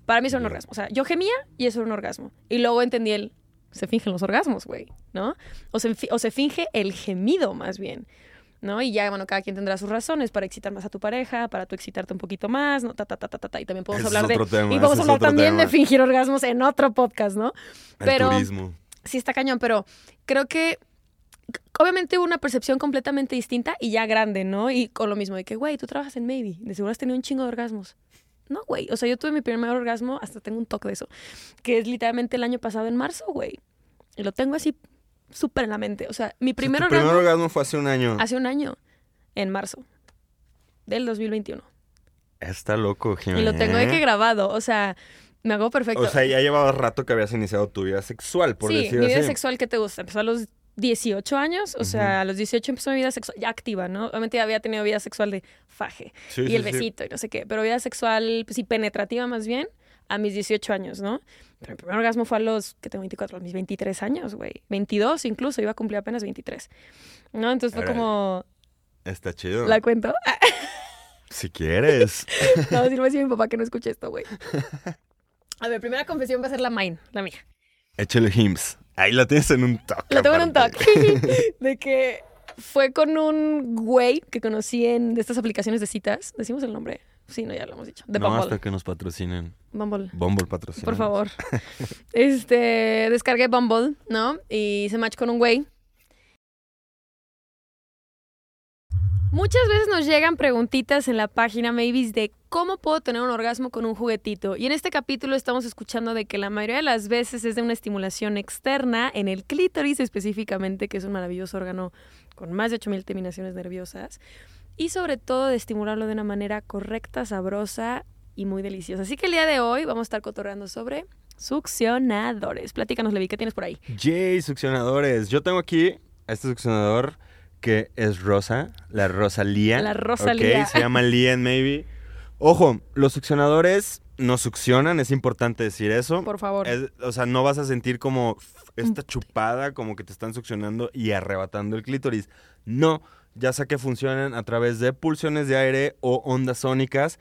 Para mí es un orgasmo. O sea, yo gemía y eso era un orgasmo. Y luego entendí el, se fingen los orgasmos, güey, ¿no? O se, o se finge el gemido, más bien. ¿No? Y ya, bueno, cada quien tendrá sus razones para excitar más a tu pareja, para tú excitarte un poquito más, ¿no? Ta, ta, ta, ta, ta, ta. Y también podemos Ese hablar de. tema, y podemos hablar también de fingir orgasmos en otro podcast, ¿no? El Pero- turismo. Sí está cañón, pero creo que obviamente hubo una percepción completamente distinta y ya grande, ¿no? Y con lo mismo de que, güey, tú trabajas en Maybe, de seguro has tenido un chingo de orgasmos. No, güey, o sea, yo tuve mi primer orgasmo, hasta tengo un toque de eso, que es literalmente el año pasado en marzo, güey. Y lo tengo así súper en la mente. O sea, mi primer tu orgasmo primer orgasmo fue hace un año. hace un año, en marzo del 2021. Está loco, Jimmy. Y lo tengo de que grabado, o sea, me hago perfecto. O sea, ya llevabas rato que habías iniciado tu vida sexual, por sí, decir mi vida así. sexual, ¿qué te gusta? Empezó a los 18 años, o sea, a los 18 empezó mi vida sexual ya activa, ¿no? Obviamente ya había tenido vida sexual de faje Sí, y sí, el besito y no sé qué, pero vida sexual, pues sí, penetrativa más bien, a mis 18 años, ¿no? Pero mi primer orgasmo fue a los, que tengo 24, a mis 23 años, güey. 22 incluso, iba a cumplir apenas 23. ¿No? Entonces fue como, Está chido. ¿la cuento? Si quieres. <laughs> no, si no me decía mi papá que no escuche esto, güey. <laughs> A ver, primera confesión va a ser la mine, la mía. Échale hims. Ahí la tienes en un toque. Lo tengo en un toque. <laughs> <laughs> de que fue con un güey que conocí en de estas aplicaciones de citas. ¿Decimos el nombre? Sí, no, ya lo hemos dicho. De No, Bumble. hasta que nos patrocinen. Bumble. Bumble patrocina. Por favor. <laughs> Este, descargué Bumble, ¿no? Y hice match con un güey. Muchas veces nos llegan preguntitas en la página Mavis de cómo puedo tener un orgasmo con un juguetito. Y en este capítulo estamos escuchando de que la mayoría de las veces es de una estimulación externa en el clítoris específicamente, que es un maravilloso órgano con más de 8000 terminaciones nerviosas. Y sobre todo de estimularlo de una manera correcta, sabrosa y muy deliciosa. Así que el día de hoy vamos a estar cotorreando sobre succionadores. Platícanos, Levi, ¿qué tienes por ahí? Yay, succionadores. Yo tengo aquí este succionador que es rosa, la Rosalía. La Rosalía. Ok, se llama Lien, maybe. Ojo, los succionadores no succionan, es importante decir eso. Por favor. Es- o sea, no vas a sentir como esta chupada, como que te están succionando y arrebatando el clítoris. No, ya sé que funcionan a través de pulsiones de aire o ondas sónicas,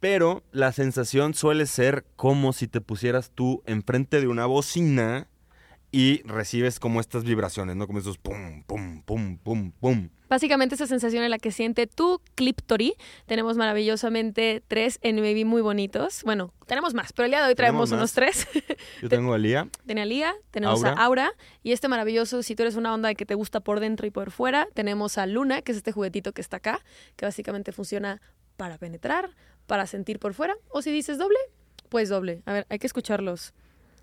pero la sensación suele ser como si te pusieras tú enfrente de una bocina y recibes como estas vibraciones, ¿no? Como esos pum, pum, pum, pum, pum. Básicamente esa sensación en la que siente tu cliptori. Tenemos maravillosamente tres NBB muy bonitos. Bueno, tenemos más, pero el día de hoy traemos unos tres. <laughs> Yo tengo a Lía. Tenemos a Lía, tenemos Aura. a Aura y este maravilloso, si tú eres una onda de que te gusta por dentro y por fuera, tenemos a Luna, que es este juguetito que está acá, que básicamente funciona para penetrar, para sentir por fuera, o si dices doble, pues doble. A ver, hay que escucharlos.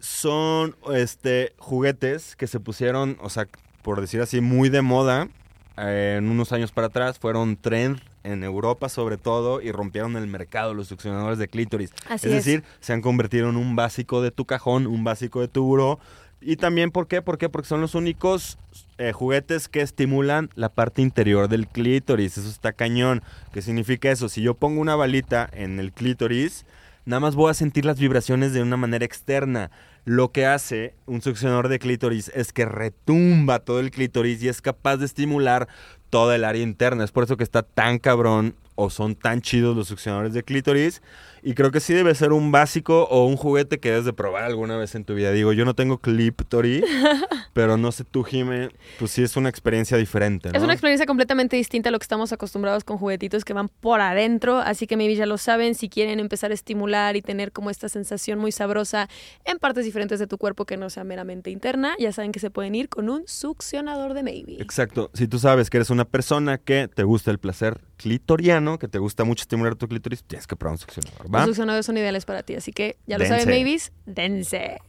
Son este juguetes que se pusieron, o sea, por decir así, muy de moda eh, en unos años para atrás. Fueron trend en Europa sobre todo y rompieron el mercado los succionadores de clítoris. Así es es. decir, se han convertido en un básico de tu cajón, un básico de tu buró. Y también, ¿por qué? ¿Por qué? Porque son los únicos eh, juguetes que estimulan la parte interior del clítoris. Eso está cañón. ¿Qué significa eso? Si yo pongo una balita en el clítoris, nada más voy a sentir las vibraciones de una manera externa. Lo que hace un succionador de clítoris es que retumba todo el clítoris y es capaz de estimular toda el área interna. Es por eso que está tan cabrón o son tan chidos los succionadores de clítoris. Y creo que sí debe ser un básico o un juguete que debes de probar alguna vez en tu vida. Digo, yo no tengo clítoris, <laughs> pero no sé tú, Jime, pues sí es una experiencia diferente, ¿no? Es una experiencia completamente distinta a lo que estamos acostumbrados con juguetitos que van por adentro, así que maybe ya lo saben, si quieren empezar a estimular y tener como esta sensación muy sabrosa en partes diferentes de tu cuerpo que no sea meramente interna, ya saben que se pueden ir con un succionador de maybe. Exacto. Si tú sabes que eres una persona que te gusta el placer clitoriano, que te gusta mucho estimular tu clítoris, tienes que probar un succionador, ¿va? Los succionadores son ideales para ti, así que ya lo saben, maybes, dense.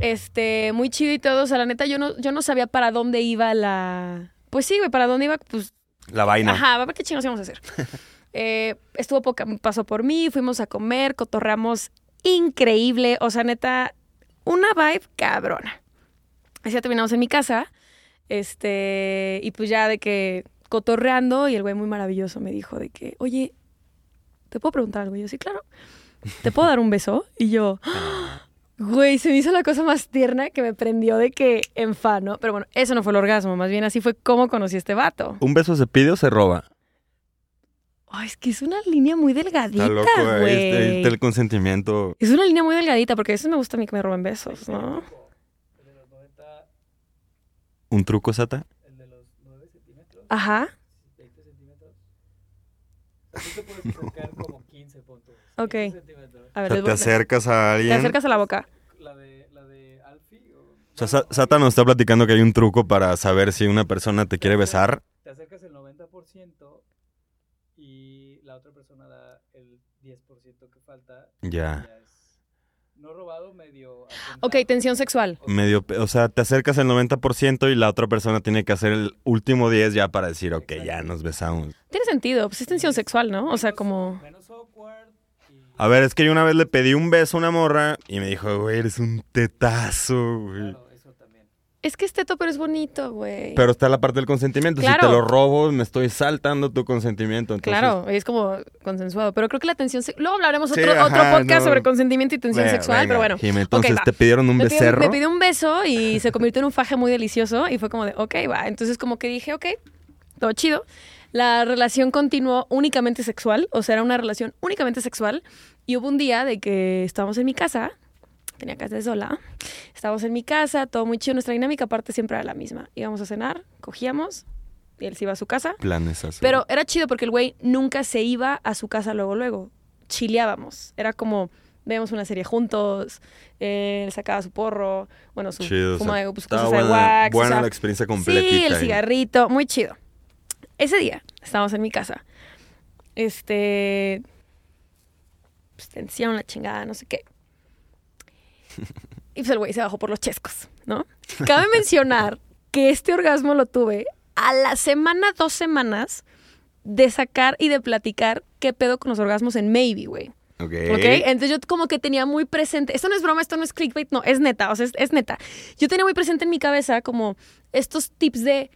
Este, muy chido y todo, o sea, la neta yo no, yo no sabía para dónde iba la... Pues sí, güey, para dónde iba, pues La vaina. Ajá, a ver qué chingos íbamos a hacer. <laughs> Eh, estuvo poca, pasó por mí, fuimos a comer, cotorreamos increíble. O sea, neta, una vibe cabrona. Así ya terminamos en mi casa. Este, y pues ya de que cotorreando, y el güey muy maravilloso me dijo de que, oye, ¿te puedo preguntar algo? Y yo, sí, claro. ¿Te puedo dar un beso? Y yo, "Ah". güey, se me hizo la cosa más tierna que me prendió de que en fan, ¿no? Pero bueno, eso no fue el orgasmo, más bien así fue como conocí a este vato. ¿Un beso se pide o se roba? Ay, es que es una línea muy delgadita, Está loco, güey. está el consentimiento. Es una línea muy delgadita, porque a veces me gusta a mí que me roben besos, ¿no? El de los 90, ¿Un truco, Sata? el de los 9 centímetros, Ajá, 20 centímetros. Tú te puedes acercar como 15 puntos. <laughs> Ok. 15 centímetros. a O ver, sea, les te acercas a alguien. te acercas a la boca. La de, la de Alfie. O, O sea, Sa- Sata nos está platicando que hay un truco para saber si una persona te quiere besar. Te acercas el 90% y la otra persona da el 10% que falta. Ya. No robado, medio. Ok, tensión sexual. O sea, Medio, o sea, te acercas el 90% y la otra persona tiene que hacer el último 10 ya para decir, ok, ya nos besamos. Tiene sentido, pues es tensión sexual, ¿no? O sea, como... Menos awkward. Y, A ver, es que yo una vez le pedí un beso a una morra y me dijo, güey, eres un tetazo, güey. Claro. Es que es teto, pero es bonito, güey. Pero está la parte del consentimiento. Si Claro. te lo robo, me estoy saltando tu consentimiento. Entonces, Claro, es como consensuado. Pero creo que la tensión. se- Luego hablaremos Sí, otro, otro ajá, podcast no. sobre consentimiento y tensión sexual, venga, pero bueno. Jime, entonces Ok, va. te pidieron un me pidió, becerro. me pidió un beso y se convirtió en un faje muy delicioso y fue como de, ok, va. Entonces como que dije, ok, todo chido. La relación continuó únicamente sexual, o sea, era una relación únicamente sexual. Y hubo un día de que estábamos en mi casa, tenía casa de sola, estábamos en mi casa, todo muy chido. Nuestra dinámica aparte siempre era la misma. Íbamos a cenar, cogíamos, y él se iba a su casa. Planes así. Pero era chido porque el güey nunca se iba a su casa luego, luego. Chileábamos. Era como, veíamos una serie juntos, él sacaba su porro, bueno, su Chido, o fuma sea, de pues, cosas de buena, wax. o buena sea, la experiencia completita. Sí, el cigarrito, muy chido. Ese día estábamos en mi casa. Este. Pues tensión, la chingada, no sé qué. <laughs> Y pues el güey se bajó por los chescos, ¿no? Cabe mencionar que este orgasmo lo tuve a la semana, dos semanas de sacar y de platicar qué pedo con los orgasmos en Maybe, güey. Ok. ¿Ok? Entonces yo como que tenía muy presente, esto no es broma, esto no es clickbait, no, es neta, o sea, es, es neta. Yo tenía muy presente en mi cabeza como estos tips de,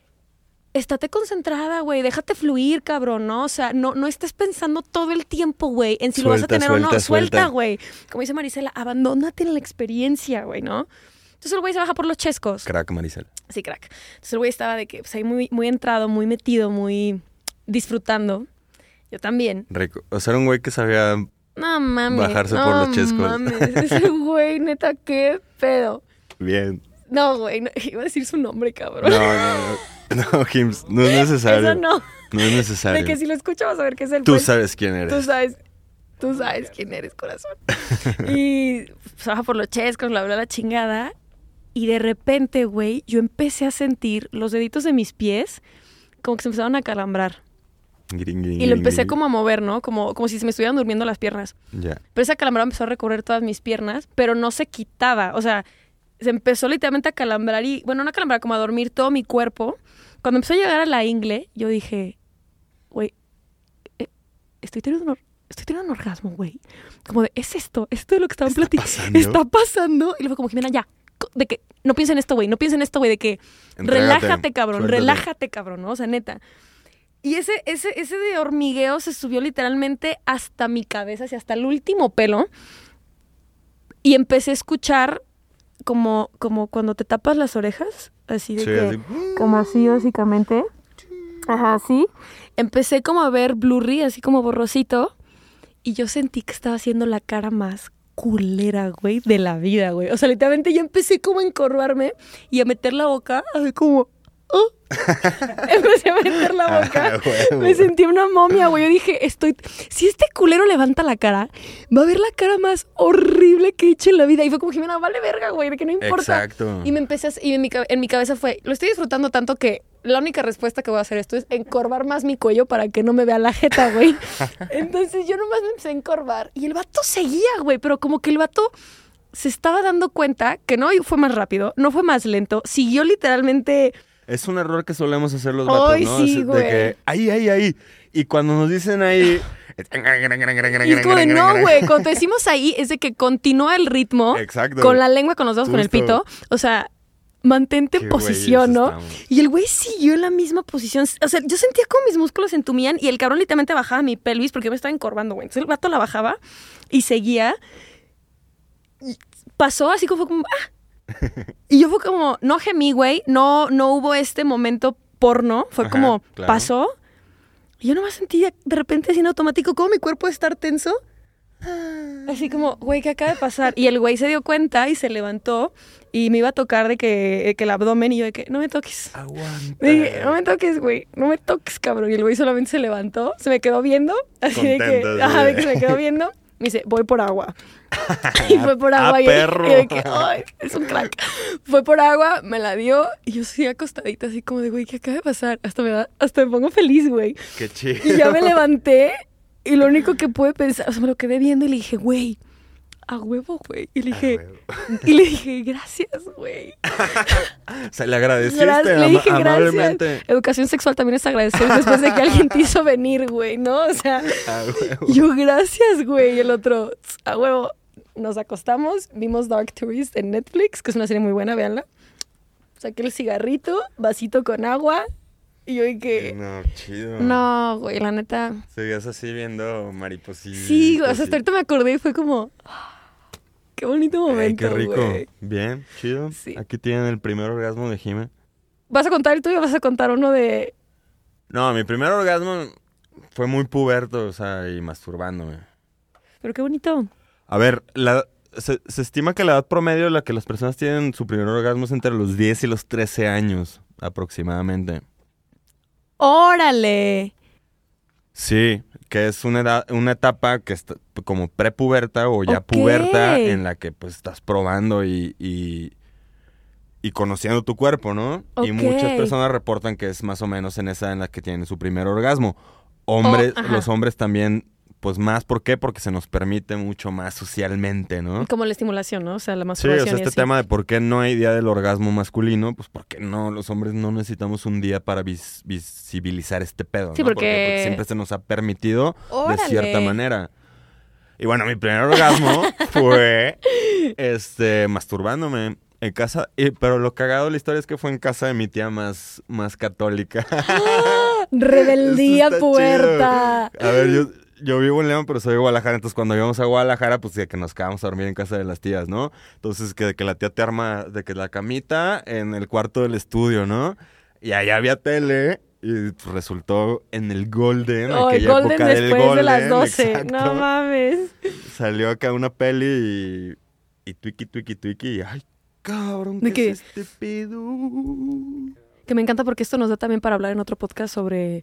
estate concentrada, güey, déjate fluir, cabrón, ¿no? O sea, no, no estés pensando todo el tiempo, güey, en si lo vas a Suelta, tener o no. suelta, Suelta, suelta. güey. Como dice Marisela, abandónate en la experiencia, güey, ¿no? Entonces el güey se baja por los chescos. Crack, Maricel. Sí, crack. Entonces el güey estaba de que, pues ahí muy, muy entrado, muy metido, muy disfrutando. Yo también. Rico. O sea, era un güey que sabía... No mames. Bajarse no por los chescos. mames. Ese <laughs> güey, neta, qué pedo. Bien. No, güey, no, iba a decir su nombre, cabrón. No, no, no. No, Jims, no es necesario. Eso no. No es necesario. De que si lo escucho vas a ver que es el Tú sabes quién eres. Tú sabes. Tú sabes quién eres, corazón. Y baja por los chescos, la habla la chingada. Y de repente, güey, yo empecé a sentir los deditos de mis pies como que se empezaron a calambrar. Gring, gring, Y lo empecé gring. como a mover, ¿no? Como, como si se me estuvieran durmiendo las piernas. Ya. Pero esa calambrada empezó a recorrer todas mis piernas, pero no se quitaba. O sea, se empezó literalmente a calambrar y, bueno, no a calambrar, como a dormir todo mi cuerpo. Cuando empezó a llegar a la ingle, yo dije, güey, eh, estoy teniendo un, estoy teniendo un orgasmo, güey. Como de, ¿es esto? ¿Esto es lo que estaban ¿Está platicando? Está pasando. Y luego como, Jimena, ya. De que, no piensen en esto, güey. No piensen en esto, güey. De que, Entrégate, relájate, cabrón. suéltate. Relájate, cabrón, ¿no? O sea, neta. Y ese, ese, ese de hormigueo se subió literalmente hasta mi cabeza, hacia hasta el último pelo. Y empecé a escuchar como, como cuando te tapas las orejas, así de Sí, que, así. como así básicamente. Ajá, así. Empecé como a ver blurry, así como borrosito. Y yo sentí que estaba haciendo la cara más culera, güey, de la vida, güey. O sea, literalmente yo empecé como a encorvarme y a meter la boca, así como... "Oh". <laughs> empecé a meter la boca. Ah, <laughs> huevo. Me sentí una momia, güey. Yo dije, estoy... Si este culero levanta la cara, va a ver la cara más horrible que he hecho en la vida. Y fue como, Jimena, vale verga, güey, de que no importa. Exacto. Y me empecé a, y en mi, cabe- en mi cabeza fue, lo estoy disfrutando tanto que la única respuesta que voy a hacer esto es encorvar más mi cuello para que no me vea la jeta, güey. <laughs> Entonces yo nomás me empecé a encorvar y el vato seguía, güey, pero como que el vato se estaba dando cuenta que no fue más rápido, no fue más lento, siguió literalmente... Es un error que solemos hacer los vatos, Ay, ¿no? sí, Es güey. De que, ahí, ahí, ahí. Y cuando nos dicen ahí... <laughs> Y es como de, no, güey, cuando decimos ahí es de que continúa el ritmo Exacto. con la lengua, con los dedos, con el pito. O sea, mantente en posición, ¿no? estamos. Y el güey siguió en la misma posición. O sea, yo sentía como mis músculos se entumían y el cabrón literalmente bajaba mi pelvis porque yo me estaba encorvando, güey. Entonces el vato la bajaba y seguía. Y pasó así como, como ¡ah! <laughs> Y yo fue como, no gemí, güey. No, no hubo este momento porno. Fue Ajá, como, claro. pasó. Y yo nomás sentí de de repente así en automático como mi cuerpo estar tenso. Así como, güey, ¿qué acaba de pasar? Y el güey se dio cuenta y se levantó y me iba a tocar de que, que el abdomen y yo de que, no me toques. Aguanta. Dije, no me toques, güey, no me toques, cabrón. Y el güey solamente se levantó, se me quedó viendo, así de Contento, que, así ajá, de- de que se me quedó viendo. Me dice, voy por agua. <laughs> <laughs> y fue por Ah, agua. y perro. Y de que, ay, es un crack. Fue por agua, me la dio y yo seguí acostadita así como de, güey, ¿qué acaba de pasar? Hasta me, da, hasta me pongo feliz, güey. Qué chido. Y ya me levanté y lo único que pude pensar, o sea, me lo quedé viendo y le dije, güey, a huevo, güey. Y le dije, y le dije, gracias, güey. <laughs> O sea, le agradeciste le ama- dije amablemente. gracias. Educación sexual también es agradecer después de que alguien te hizo venir, güey, ¿no? O sea, <laughs> huevo. yo gracias, güey. Y el otro, a huevo. Nos acostamos, vimos Dark Tourist en Netflix, que es una serie muy buena, véanla. saqué el cigarrito, vasito con agua. Y yo dije, No, chido. no, güey, la neta. Seguías así viendo maripositas. Sí, güey, o sea, hasta ahorita me acordé y fue como, "Ah, qué bonito Ay, momento, qué rico. Bien, chido. Sí. Aquí tienen el primer orgasmo de Jime. ¿Vas a contar el tuyo o vas a contar uno de... No, mi primer orgasmo fue muy puberto, o sea, y masturbándome. Pero qué bonito. A ver, la, se, se estima que la edad promedio de la que las personas tienen su primer orgasmo es entre los 10 y los 13 años, aproximadamente. ¡Órale! Sí, que es una edad, una etapa que está como prepuberta o ya puberta en la que pues estás probando y, y, y conociendo tu cuerpo, ¿no? Y muchas personas reportan que es más o menos en esa en la que tienen su primer orgasmo. Hombres, Oh, los hombres también, pues más, ¿por qué? Porque se nos permite mucho más socialmente, ¿no? Como la estimulación, ¿no? O sea, la Sí, o masturbación sea, este tema de por qué no hay día del orgasmo masculino, pues porque no, los hombres no necesitamos un día para vis- visibilizar este pedo, Sí, ¿no? porque- siempre se nos ha permitido ¡Órale! de cierta manera. Y bueno, mi primer orgasmo <laughs> fue este masturbándome en casa, y- pero lo cagado de la historia es que fue en casa de mi tía más, más católica. Rebeldía Eso está puerta. A ver, yo, yo vivo en León, pero soy de Guadalajara. Entonces, cuando íbamos a Guadalajara, pues de que nos quedamos a dormir en casa de las tías, ¿no? Entonces, que, que la tía te arma, de que la camita en el cuarto del estudio, ¿no? Y allá había tele. Y resultó en el Golden, Oh, aquella Golden época del después Golden. de las 12. exacto. No mames. Salió acá una peli y, y twiki, twiki, twiki. Y, ay, cabrón, ¿De ¿qué, qué? es este pedo? Que me encanta porque esto nos da también para hablar en otro podcast sobre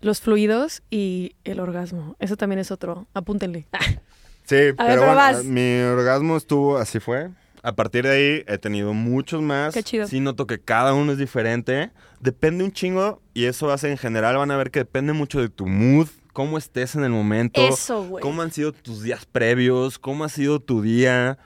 los fluidos y el orgasmo. Eso también es otro. Apúntenle. Sí, ver, pero pero bueno, vas. mi orgasmo estuvo, así fue. A partir de ahí he tenido muchos más. Qué chido. Sí noto que cada uno es diferente. Depende un chingo y eso hace en general, van a ver que depende mucho de tu mood, cómo estés en el momento, Eso, güey. cómo han sido tus días previos, cómo ha sido tu día.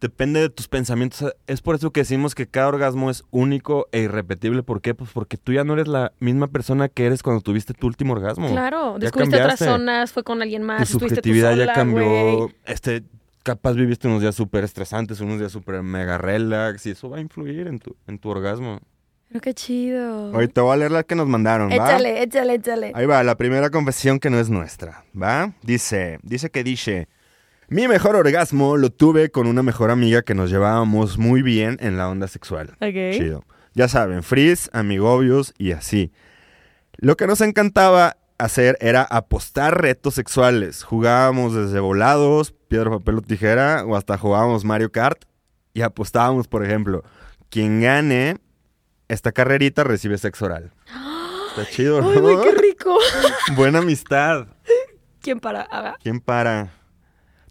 Depende de tus pensamientos. Es por eso que decimos que cada orgasmo es único e irrepetible. ¿Por qué? Pues porque tú ya no eres la misma persona que eres cuando tuviste tu último orgasmo. Claro, Ya descubriste otras zonas, fue con alguien tu más, tú subjetividad ya cambió. Este, capaz viviste unos días súper estresantes, unos días súper mega relax, y eso va a influir en tu, en tu orgasmo. Pero qué chido. Hoy te voy a leer la que nos mandaron, ¿va? Échale, échale, échale. Ahí va, la primera confesión que no es nuestra, ¿va? Dice, dice que dice, mi mejor orgasmo lo tuve con una mejor amiga que nos llevábamos muy bien en la onda sexual. Chido. Ya saben, frizz, amigobios y así. Lo que nos encantaba hacer era apostar retos sexuales. Jugábamos desde volados, piedra, papel o tijera, o hasta jugábamos Mario Kart y apostábamos, por ejemplo, quien gane esta carrerita recibe sexo oral. Está chido, <gasps> ¿no? qué rico. <laughs> Buena amistad. ¿Quién para? Haga. ¿Quién para?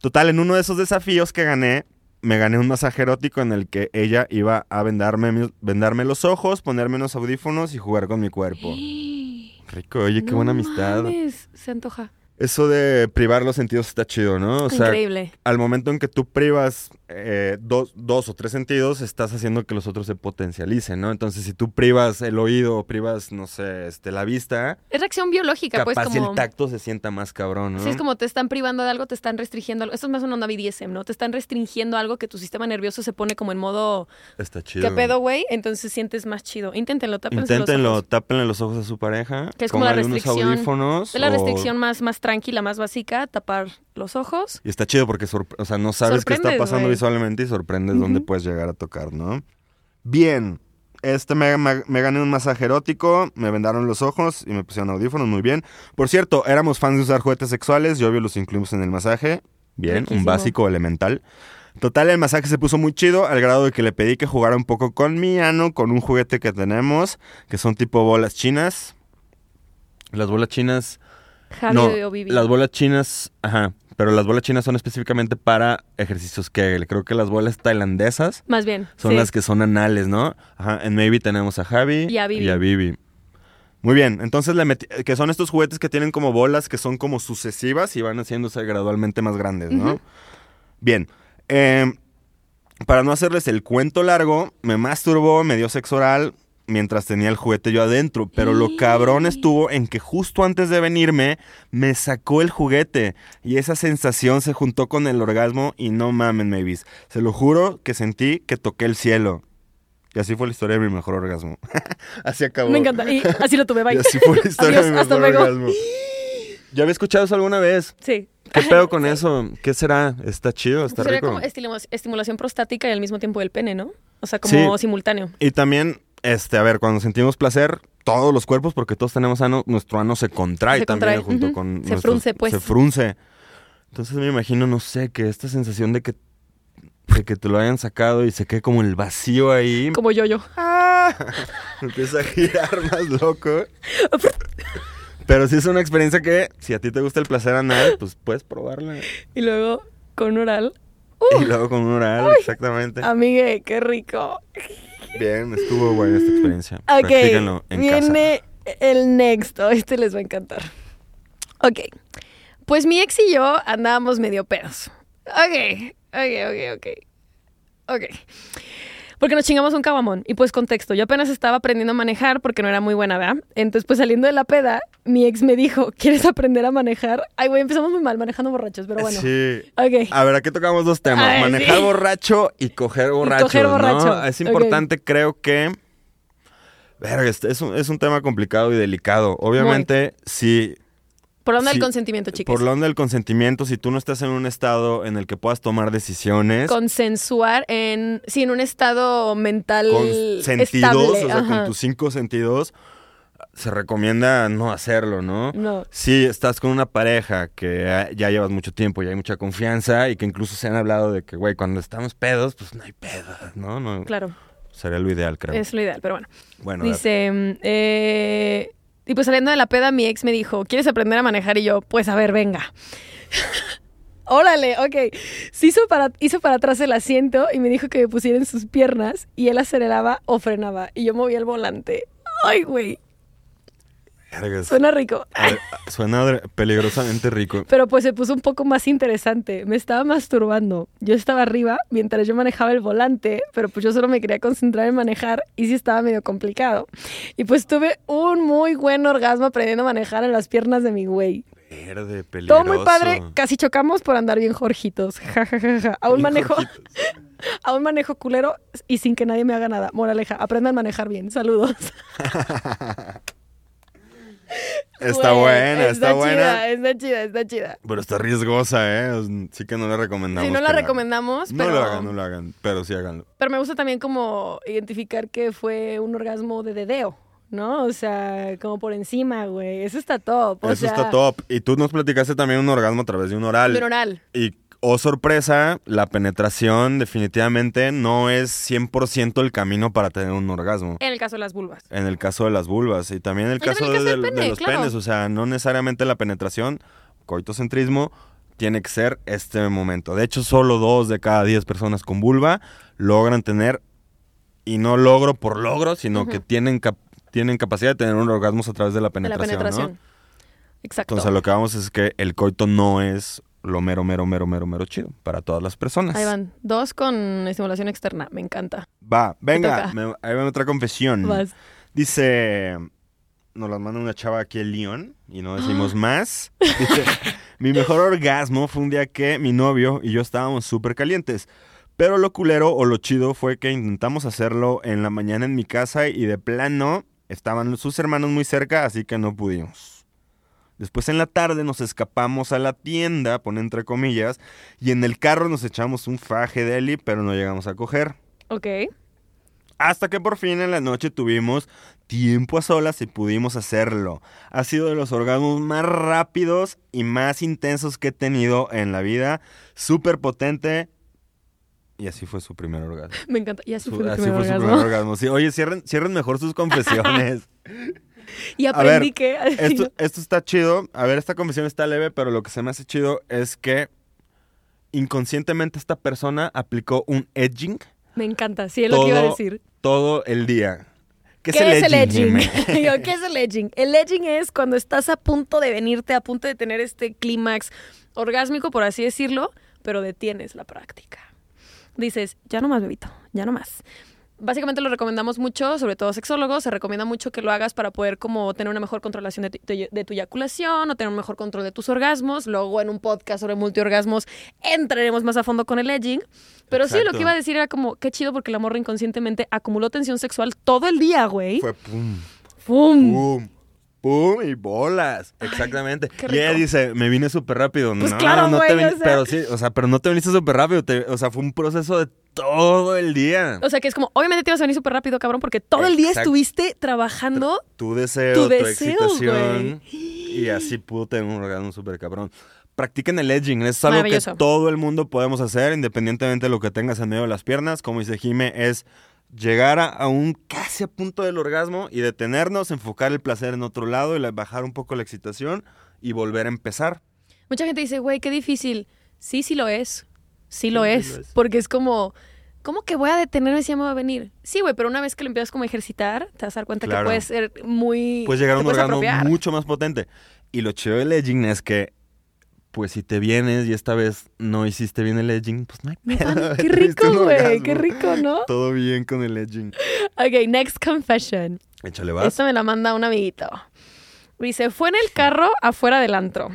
Total, en uno de esos desafíos que gané, me gané un masaje erótico en el que ella iba a vendarme, vendarme los ojos, ponerme unos audífonos y jugar con mi cuerpo. <gasps> Rico, oye, qué No buena amistad. mames, Se antoja. Eso de privar los sentidos está chido, ¿no? O sea, Increíble. al momento en que tú privas eh, dos, dos o tres sentidos, estás haciendo que los otros se potencialicen, ¿no? Entonces, si tú privas el oído o privas, no sé, este, la vista, Es reacción biológica, capaz pues como... el tacto se sienta más cabrón, ¿no? Sí, es como te están privando de algo, te están restringiendo algo. Esto es más una onda BDSM, ¿no? Te están restringiendo algo que tu sistema nervioso se pone como en modo, Está chido. ¿qué pedo, güey? Entonces sientes más chido. Inténtenlo, Inténtenlo, los ojos. tápenle los ojos a su pareja. Que es como la pónganle unos restricción. audífonos. Es la o- restricción más, más tranquila, más básica, tapar los ojos. Y está chido porque, o sea, no sabes qué está pasando visualmente y sorprendes dónde puedes llegar a tocar, ¿no? Bien. Este me, me- me gané un masaje erótico, me vendaron los ojos y me pusieron audífonos, muy bien. Por cierto, éramos fans de usar juguetes sexuales, yo obvio los incluimos en el masaje. Bien, un básico elemental. Total, el masaje se puso muy chido al grado de que le pedí que jugara un poco con mi ano, con un juguete que tenemos, que son tipo bolas chinas. Las bolas chinas Javi no, o Vivi. las bolas chinas, ajá, pero las bolas chinas son específicamente para ejercicios Kegel. Creo que las bolas tailandesas Más bien. son sí. las que son anales, ¿no? Ajá, en Maybe tenemos a Javi Y a Vivi. Vivi. Muy bien, entonces le metí, que son estos juguetes que tienen como bolas que son como sucesivas y van haciéndose gradualmente más grandes, ¿no? Bien, eh, para no hacerles el cuento largo, me masturbó, me dio sexo oral mientras tenía el juguete yo adentro, pero lo cabrón estuvo en que justo antes de venirme me sacó el juguete y esa sensación se juntó con el orgasmo y no mamen, mavis. Se lo juro que sentí que toqué el cielo. Y así fue la historia de mi mejor orgasmo. <laughs> así acabó. Me encanta. Y así lo tuve, bye. Y así fue la historia de mi mejor luego. orgasmo. ¿Ya había escuchado eso alguna vez? Sí. ¿Qué pedo con eso? ¿Qué será? ¿Está chido? ¿Está Sería rico? como estimula- estimulación prostática y al mismo tiempo del pene, ¿no? O sea, como Sí. simultáneo. Y también, este, a ver, cuando sentimos placer, todos los cuerpos, porque todos tenemos ano, nuestro ano se contrae Se también contrae, junto ujú. con. Se nuestros- frunce, pues. Se frunce. Entonces me imagino, no sé, que esta sensación de que, de que te lo hayan sacado y se quede como el vacío ahí. Como yo, yo. ¡Ah! <laughs> Empieza a girar más loco. <laughs> Pero sí es una experiencia que, si a ti te gusta el placer anal, pues puedes probarla. Y luego con oral. Y luego con un oral, exactamente. Amigue, qué rico. Bien, estuvo buena esta experiencia. Ok, Practíquenlo en casa. viene el next. Oh, este les va a encantar. Ok, pues mi ex y yo andábamos medio pedos. Ok, ok, ok, ok. Ok. Porque nos chingamos un cabamón. Y pues contexto, yo apenas estaba aprendiendo a manejar porque no era muy buena, ¿verdad? Entonces pues saliendo de la peda, mi ex me dijo, ¿quieres aprender a manejar? Ay, güey, empezamos muy mal manejando borrachos, pero bueno. Sí. Ok. A ver, aquí tocamos dos temas. Ver, Manejar sí. borracho y coger borracho. coger borracho, Es ok. importante, creo que... Verga, este es un, es un tema complicado y delicado. Obviamente, si... Por onda del consentimiento, chicos. Por lo onda del consentimiento, si tú no estás en un estado en el que puedas tomar decisiones... Consensuar en, sí, en un estado mental con sentidos, estable. o sea, ajá. con tus cinco sentidos, se recomienda no hacerlo, ¿no? No. Si estás con una pareja que ya- llevas mucho tiempo y hay mucha confianza y que incluso se han hablado de que, güey, cuando estamos pedos, pues no hay pedos, ¿no? no Claro, Sería lo ideal, creo. es lo ideal, pero bueno. Bueno. Dice, eh, y pues saliendo de la peda, mi ex me dijo, ¿quieres aprender a manejar? Y yo, pues a ver, venga. <laughs> Órale, ok. Se hizo para, hizo para atrás el asiento y me dijo que me pusiera en sus piernas y él aceleraba o frenaba y yo movía el volante. Ay, güey. Suena rico. A suena peligrosamente rico. Pero pues se puso un poco más interesante. Me estaba masturbando. Yo estaba arriba mientras yo manejaba el volante, pero pues yo solo me quería concentrar en manejar y sí estaba medio complicado. Y pues tuve un muy buen orgasmo aprendiendo a manejar en las piernas de mi güey. Verde, peligroso. Todo muy padre, casi chocamos por andar bien jorjitos. <laughs> Ja, ja, ja, ja. Aún manejo, <laughs> aún manejo culero y sin que nadie me haga nada. Moraleja, aprendan a manejar bien. Saludos. <laughs> Está Güey, buena, está, buena. Chida, está chida, está chida. Pero está riesgosa, ¿eh? Sí que no la recomendamos. Si no la recomendamos, No pero... lo hagan, no lo hagan, pero sí háganlo. Pero me gusta también como identificar que fue un orgasmo de dedeo, ¿no? O sea, como por encima, güey. Eso está top. O Eso sea, está top. Y tú nos platicaste también un orgasmo a través de un oral. de un oral. Y, oh sorpresa, la penetración definitivamente no es 100% el camino para tener un orgasmo. En el caso de las vulvas. En el caso de las vulvas y también en el caso, en el caso de, del de pene, los claro. penes. O sea, no necesariamente la penetración, coitocentrismo, tiene que ser este momento. De hecho, solo dos de cada diez personas con vulva logran tener, y no logro por logro, sino que tienen, cap- tienen capacidad de tener un orgasmo a través de la De la penetración. ¿no? penetración. Exacto. Entonces, lo que vamos es que el coito no es lo mero, mero, mero, mero, mero chido para todas las personas. Ahí van. Dos con estimulación externa. Me encanta. Va, venga, me- ahí va otra confesión. Vas. Dice, nos las manda una chava aquí en Lyon y no decimos <gasps> más. Dice, mi mejor orgasmo fue un día que mi novio y yo estábamos súper calientes. Pero lo culero o lo chido fue que intentamos hacerlo en la mañana en mi casa y de plano estaban sus hermanos muy cerca, así que no pudimos. Después en la tarde nos escapamos a la tienda, pone entre comillas, y en el carro nos echamos un faje de Eli, pero no llegamos a coger. Ok. Hasta que por fin en la noche tuvimos tiempo a solas y pudimos hacerlo. Ha sido de los orgasmos más rápidos y más intensos que he tenido en la vida. Súper potente. Y así fue su primer orgasmo. <laughs> Me encanta. Y así Su- fue así primer fue su primer orgasmo. Sí, oye, cierren, cierren mejor sus <laughs> confesiones. Y aprendí que... <laughs> esto, está chido. A ver, esta confesión está leve, pero lo que se me hace chido es que inconscientemente esta persona aplicó un edging Me encanta. Sí, es lo que iba a todo- decir. todo el día. ¿Qué, ¿Qué es el edging? dime? <laughs> Yo, ¿Qué es el edging? El edging es cuando estás a punto de venirte, a punto de tener este clímax orgásmico, por así decirlo, pero detienes la práctica. Dices, ya no más, bebito, ya no más. Básicamente lo recomendamos mucho, sobre todo sexólogos, se recomienda mucho que lo hagas para poder como tener una mejor controlación de tu, de- de tu eyaculación o tener un mejor control de tus orgasmos. Luego en un podcast sobre multiorgasmos entraremos más a fondo con el edging. Pero sí, lo que iba a decir era como, qué chido porque la morra inconscientemente acumuló tensión sexual todo el día, güey. Fue pum, ¡Fum! pum, pum y bolas. Exactamente. y ella dice, me vine súper rápido. Pues no, claro, no güey, te vin- o sea. Pero sí, o sea, pero no te viniste súper rápido. te- o sea, fue un proceso de todo el día. O sea que es como, obviamente te ibas a venir súper rápido, cabrón, porque todo el día estuviste trabajando. tu deseo, Tu tu, deseo, excitación. Y así pudo tener un orgasmo súper cabrón. Practiquen el edging, es algo que todo el mundo podemos hacer, independientemente de lo que tengas en medio de las piernas. Como dice Jime, es llegar a, un casi a punto del orgasmo y detenernos, enfocar el placer en otro lado y la- bajar un poco la excitación y volver a empezar. Mucha gente dice, güey, qué difícil. Sí, sí lo es. Sí lo Sí, sí es. lo es. Porque es como, ¿cómo que voy a detenerme si ya me va a venir? Sí, güey, pero una vez que lo empiezas como a ejercitar, te vas a dar cuenta que Claro. puede ser muy... Puedes llegar a un puedes orgasmo apropiar. mucho más potente. Y lo chido del edging es que, pues si te vienes y esta vez no hiciste bien el edging, pues no hay pedo. <laughs> Qué rico, güey. Qué rico, ¿no? Todo bien con el edging. Ok, next confession. Échale, vas. Esto me la manda un amiguito. Dice, fue en el carro afuera del antro.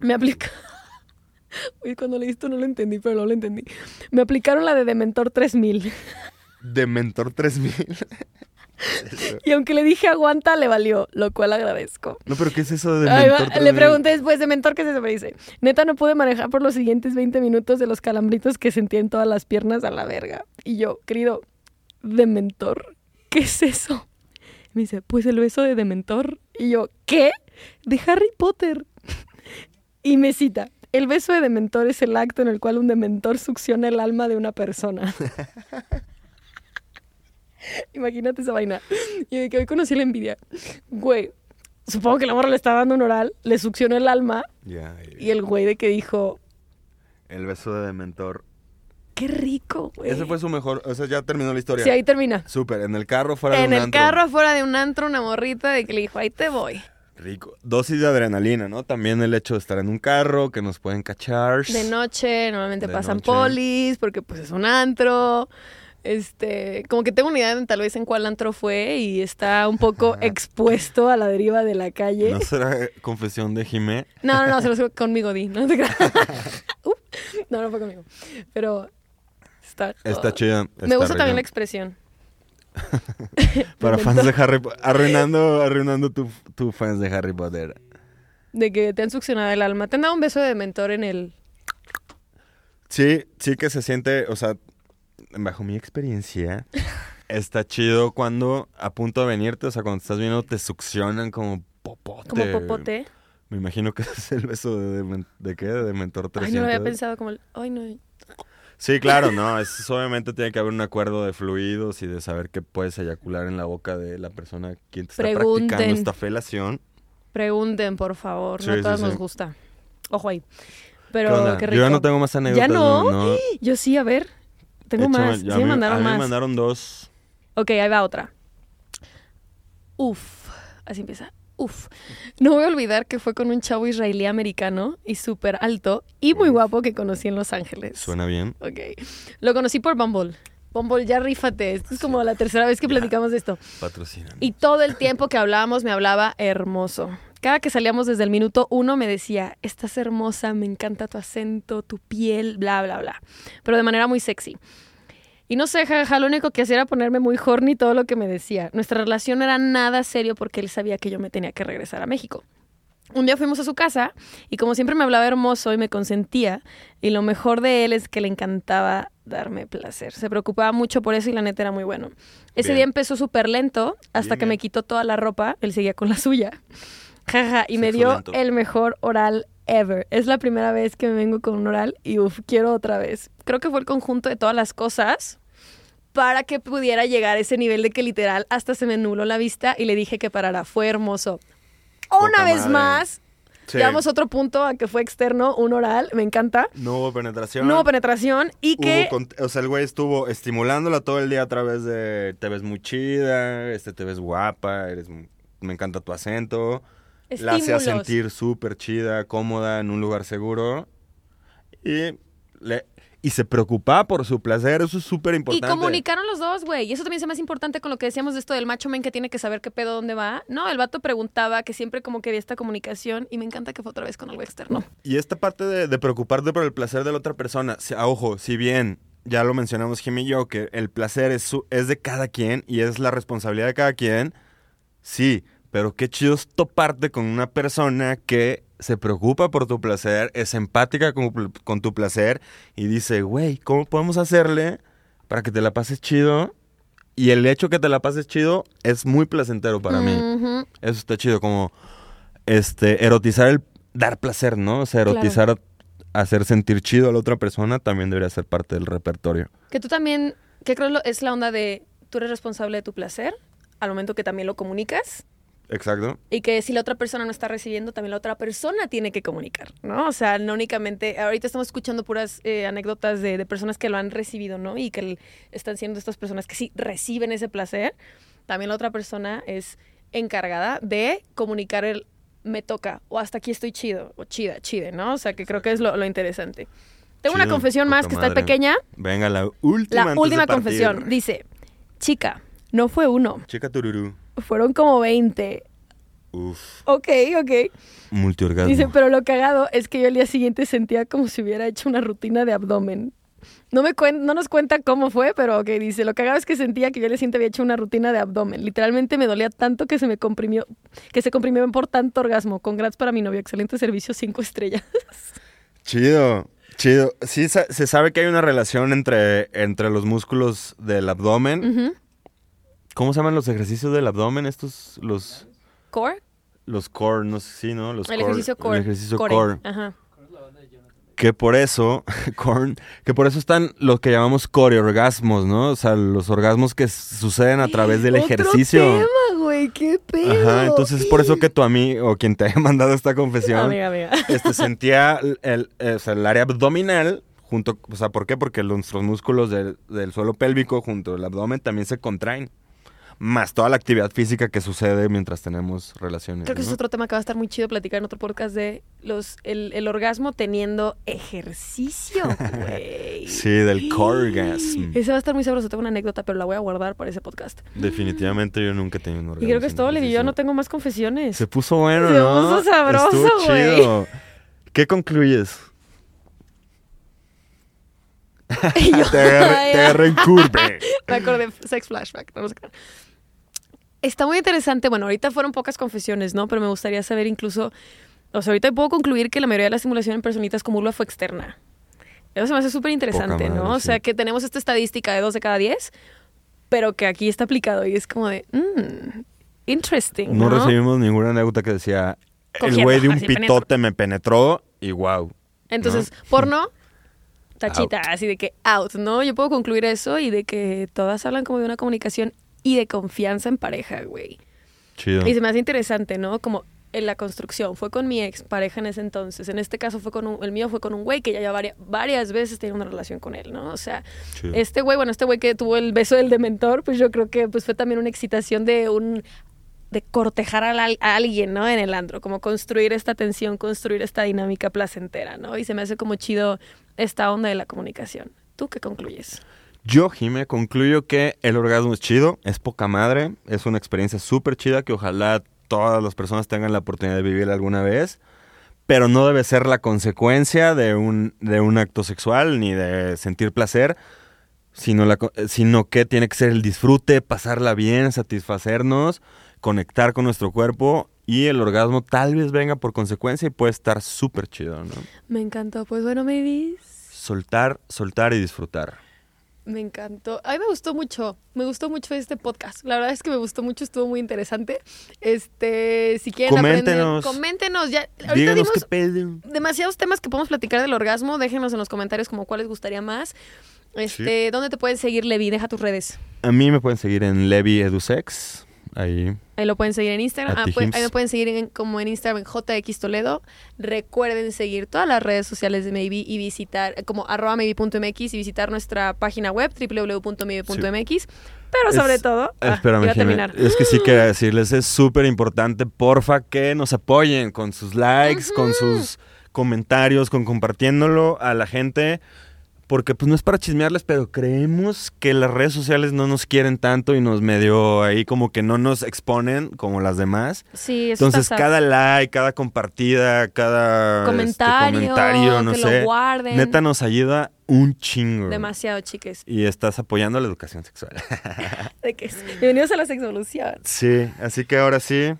Me aplica... <laughs> Uy, cuando leí esto no lo entendí, pero no lo entendí. Me aplicaron la de Dementor 3000. ¿Dementor 3000? <laughs> <laughs> Y aunque le dije aguanta, le valió, lo cual agradezco. No, pero ¿qué es eso de mentor? Ay, le pregunté después de mentor, ¿qué es eso? Me dice, neta, no pude manejar por los siguientes 20 minutos de los calambritos que sentí en todas las piernas a la verga. Y yo, querido, de mentor, ¿qué es eso? Me dice, pues el beso de Dementor. Y yo, ¿qué? De Harry Potter. y me cita, el beso de Dementor es el acto en el cual un Dementor succiona el alma de una persona. <laughs> <laughs> Imagínate esa vaina. Y de que hoy conocí la envidia. Güey, supongo que la morra le estaba dando un oral, le succionó el alma Ya, y el güey de que dijo, el beso de Mentor. qué rico, güey. Ese fue su mejor, o sea, ya terminó la historia. Sí, ahí termina. Súper, en el carro fuera de En un el antro. carro afuera de un antro, una morrita de que le dijo, ahí te voy. Rico. Dosis de adrenalina, ¿no? También el hecho de estar en un carro, que nos pueden cachar. De noche, normalmente De pasan noche. polis, porque pues es un antro. Este, como que tengo una idea de tal vez en cuál antro fue y está un poco Ajá. expuesto a la deriva de la calle. ¿No será confesión de Jimé? No, no, no, se lo conmigo, Di. No, te. Uh, <laughs> <laughs> no, no fue conmigo. Pero está. Está chida. Me gusta también la expresión. <laughs> Para fans de. Harry Potter. Arruinando, arruinando tu, tu fans de Harry Potter. De que te han succionado el alma. Te han dado un beso de mentor en el. Sí, sí que se siente, o sea, bajo mi experiencia, está chido cuando a punto de venirte, o sea, cuando estás viendo te succionan como popote. Como popote. Me imagino que <laughs> es el beso de, de, men- ¿de qué? De Mentor 300. Ay, no lo había pensado como el. Ay, no. Sí, claro, no, es, obviamente tiene que haber un acuerdo de fluidos y de saber que puedes eyacular en la boca de la persona quien te está Pregunten. practicando esta felación. Pregunten, por favor. Sí, no a todas sí. nos gusta. Ojo ahí. ¿Qué Pero qué rico. Yo ya no tengo más anécdotas. ¿Ya no? no. <gasps> Yo sí, a ver. Tengo Échame, más. Sí me mandaron a mí más. me mandaron dos. Ok, ahí va otra. Uf, así empieza. Uf. No voy a olvidar que fue con un chavo israelí americano y súper alto y muy Uf. guapo que conocí en Los Ángeles. Suena bien. Ok. Lo conocí por Bumble. Bumble, ya rífate. Esto es como la tercera vez que Ya. platicamos de esto. Patrocinan. Y todo el tiempo que hablábamos me hablaba hermoso. Cada que salíamos desde el minuto uno me decía, estás hermosa, me encanta tu acento, tu piel, bla, bla, bla. Pero de manera muy sexy. Y no sé, jaja, lo único que hacía era ponerme muy horny todo lo que me decía. Nuestra relación no era nada serio porque él sabía que yo me tenía que regresar a México. Un día fuimos a su casa y como siempre me hablaba hermoso y me consentía. Y lo mejor de él es que le encantaba darme placer. Se preocupaba mucho por eso y la neta era muy bueno. Ese Bien. día empezó súper lento hasta Bien, que me quitó toda la ropa. Él seguía con la suya. Jaja, y me dio lento. el mejor oral ever. Es la primera vez que me vengo con un oral y uff, quiero otra vez. Creo que fue el conjunto de todas las cosas para que pudiera llegar a ese nivel de que literal hasta se me nubló la vista y le dije que parara. Fue hermoso. Una Poca vez madre. más, Sí. llevamos otro punto a que fue externo, un oral, me encanta. No hubo penetración. No hubo penetración y que... o sea, el güey estuvo estimulándola todo el día a través de te ves muy chida, este te ves guapa, eres me encanta tu acento. La hacía sentir súper chida, cómoda, en un lugar seguro. Y, le, y se preocupaba por su placer. Eso es súper Y importante. comunicaron los dos, güey. Y eso también me hace importante con lo que decíamos de esto del macho men que tiene que saber qué pedo dónde va. No, el vato preguntaba que siempre como que había esta comunicación y me encanta que fue otra vez con algo externo. Y esta parte de, de preocuparte por el placer de la otra persona, si- ah, ojo, si bien ya lo mencionamos Jimmy y yo, que el placer es, su- es de cada quien y es la responsabilidad de cada quien, sí, pero qué chido es toparte con una persona que se preocupa por tu placer, es empática con, con tu placer y dice, güey, ¿cómo podemos hacerle para que te la pases chido? Y el hecho que te la pases chido es muy placentero para mí. Eso está chido, como este erotizar el dar placer, ¿no? O sea, Claro. erotizar, hacer sentir chido a la otra persona también debería ser parte del repertorio. Que tú también, que creo es la onda de tú eres responsable de tu placer al momento que también lo comunicas Exacto. y que si la otra persona no está recibiendo, también la otra persona tiene que comunicar, ¿no? O sea, no únicamente, ahorita estamos escuchando puras eh, anécdotas de, de personas que lo han recibido, ¿no? Y que el- están siendo estas personas que sí reciben ese placer, también la otra persona es encargada de comunicar el me toca o hasta aquí estoy chido o chida, chide, ¿no? O sea, que creo que es lo, lo interesante. Tengo una confesión más que está pequeña. Venga, la última. La última confesión. Dice, chica, no fue uno, Chica tururú. Fueron como 20. Uf, Ok, ok. multiorgasmo. Dice, pero lo cagado es que yo el día siguiente sentía como si hubiera hecho una rutina de abdomen. No, me no nos cuenta cómo fue, pero ok, dice, lo cagado es que sentía que yo el día siguiente había hecho una rutina de abdomen. Literalmente me dolía tanto que se me comprimió, que se comprimió por tanto orgasmo. Congrats para mi novio, excelente servicio, cinco estrellas. Chido, chido. Sí, se sabe que hay una relación entre, entre los músculos del abdomen. ¿Cómo se llaman los ejercicios del abdomen? Estos, los, Core, los core, no sé si, ¿no? Los el core- ejercicio core. El ejercicio Core, core. Ajá. que por eso, <laughs> corn, que por eso están los que llamamos coreorgasmos, ¿no? O sea, los orgasmos que suceden a través del Otro ejercicio. tema, güey, qué pedo. Ajá, entonces es por eso que tu amigo o quien te haya <laughs> mandado esta confesión, Amiga, amiga. <laughs> este sentía el, el- eh, sea, el área abdominal junto, o sea, ¿por qué? Porque nuestros músculos del, del suelo pélvico junto al abdomen también se contraen. Más toda la actividad física que sucede mientras tenemos relaciones. Creo que ese es otro tema que va a estar muy chido platicar en otro podcast de los el, el orgasmo teniendo ejercicio, <laughs> güey. Sí, del coreorgasm. Ese va a estar muy sabroso. Tengo una anécdota, pero la voy a guardar para ese podcast. Definitivamente yo nunca he tenido un orgasmo. Y creo que es todo, Levi. Yo no tengo más confesiones. Se puso bueno, Se ¿no? puso sabroso, güey. chido. ¿Qué concluyes? <laughs> <laughs> Agarré, te agarré en curve. Me acordé, sex flashback. no, no sé qué. Está muy interesante. Bueno, ahorita fueron pocas confesiones, ¿no? Pero me gustaría saber incluso. O sea, ahorita puedo concluir que la mayoría de la simulación en personitas con vulva fue externa. Eso se me hace súper interesante, ¿no? madre, O sea, sí. que tenemos esta estadística de dos de cada diez, pero que aquí está aplicado y es como de. Mmm, interesting. No No, recibimos ninguna anécdota que decía, el güey de un pitote me penetró y wow. Entonces, porno. Tachita, así de que out, ¿no? Yo puedo concluir eso y de que todas hablan como de una comunicación y de confianza en pareja, güey. Chido. Y se me hace interesante, ¿no? Como en la construcción. Fue con mi ex pareja en ese entonces. En este caso fue con un, el mío fue con un güey que ya, ya varias, varias veces tenía una relación con él, ¿no? O sea, Chido. este güey, bueno, este güey que tuvo el beso del dementor, pues yo creo que pues fue también una excitación de un de cortejar a, la- a alguien, ¿no? En el andro, como construir esta tensión, construir esta dinámica placentera, ¿no? Y se me hace como chido esta onda de la comunicación. ¿Tú qué concluyes? Yo, Jime, concluyo que el orgasmo es chido, es poca madre, es una experiencia súper chida que ojalá todas las personas tengan la oportunidad de vivir alguna vez, pero no debe ser la consecuencia de un, de un acto sexual ni de sentir placer, sino, la, sino que tiene que ser el disfrute, pasarla bien, satisfacernos, conectar con nuestro cuerpo y el orgasmo tal vez venga por consecuencia y puede estar súper chido, ¿no? Me encantó. Pues bueno, maybe Soltar, soltar y disfrutar. Me encantó. A mí me gustó mucho. Me gustó mucho este podcast. La verdad es que me gustó mucho. Estuvo muy interesante. Este, si quieren Coméntenos. aprender, coméntenos. Ya, ahorita Díganos dimos qué pedo. demasiados temas que podemos platicar del orgasmo. Déjenos en los comentarios como cuál les gustaría más. Este, ¿dónde te pueden seguir, Levi? Deja tus redes. A mí me pueden seguir en Levi Edusex. Ahí. Ahí lo pueden seguir en Instagram. Ah, ti, pu- ahí me pueden seguir en- como en Instagram en JX Toledo. Recuerden seguir todas las redes sociales de Maybe y visitar como arroba maybe.mx y visitar nuestra página web www.maybe.mx. Pero sobre Es- todo, ah, Espérame, iba a Jimé. terminar. Es que sí quería <gasps> decirles, es súper importante, porfa, que nos apoyen con sus likes, con sus comentarios, con compartiéndolo a la gente. Porque pues no es para chismearles, pero creemos que las redes sociales no nos quieren tanto y nos medio ahí como que no nos exponen como las demás. Sí, eso Entonces, está cada like, cada compartida, cada este, comentario, comentario, no que sé, lo guarden. neta nos ayuda un chingo. Demasiado, chiques. Y estás apoyando la educación sexual. <laughs> De es- Bienvenidos a la sexolución. sí, así que ahora sí,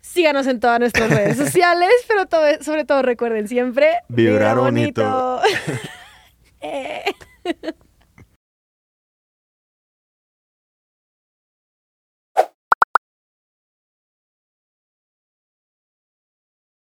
Síganos en todas nuestras redes <laughs> sociales, pero todo- sobre todo recuerden siempre Vibrar bonito. <laughs> eh. <laughs>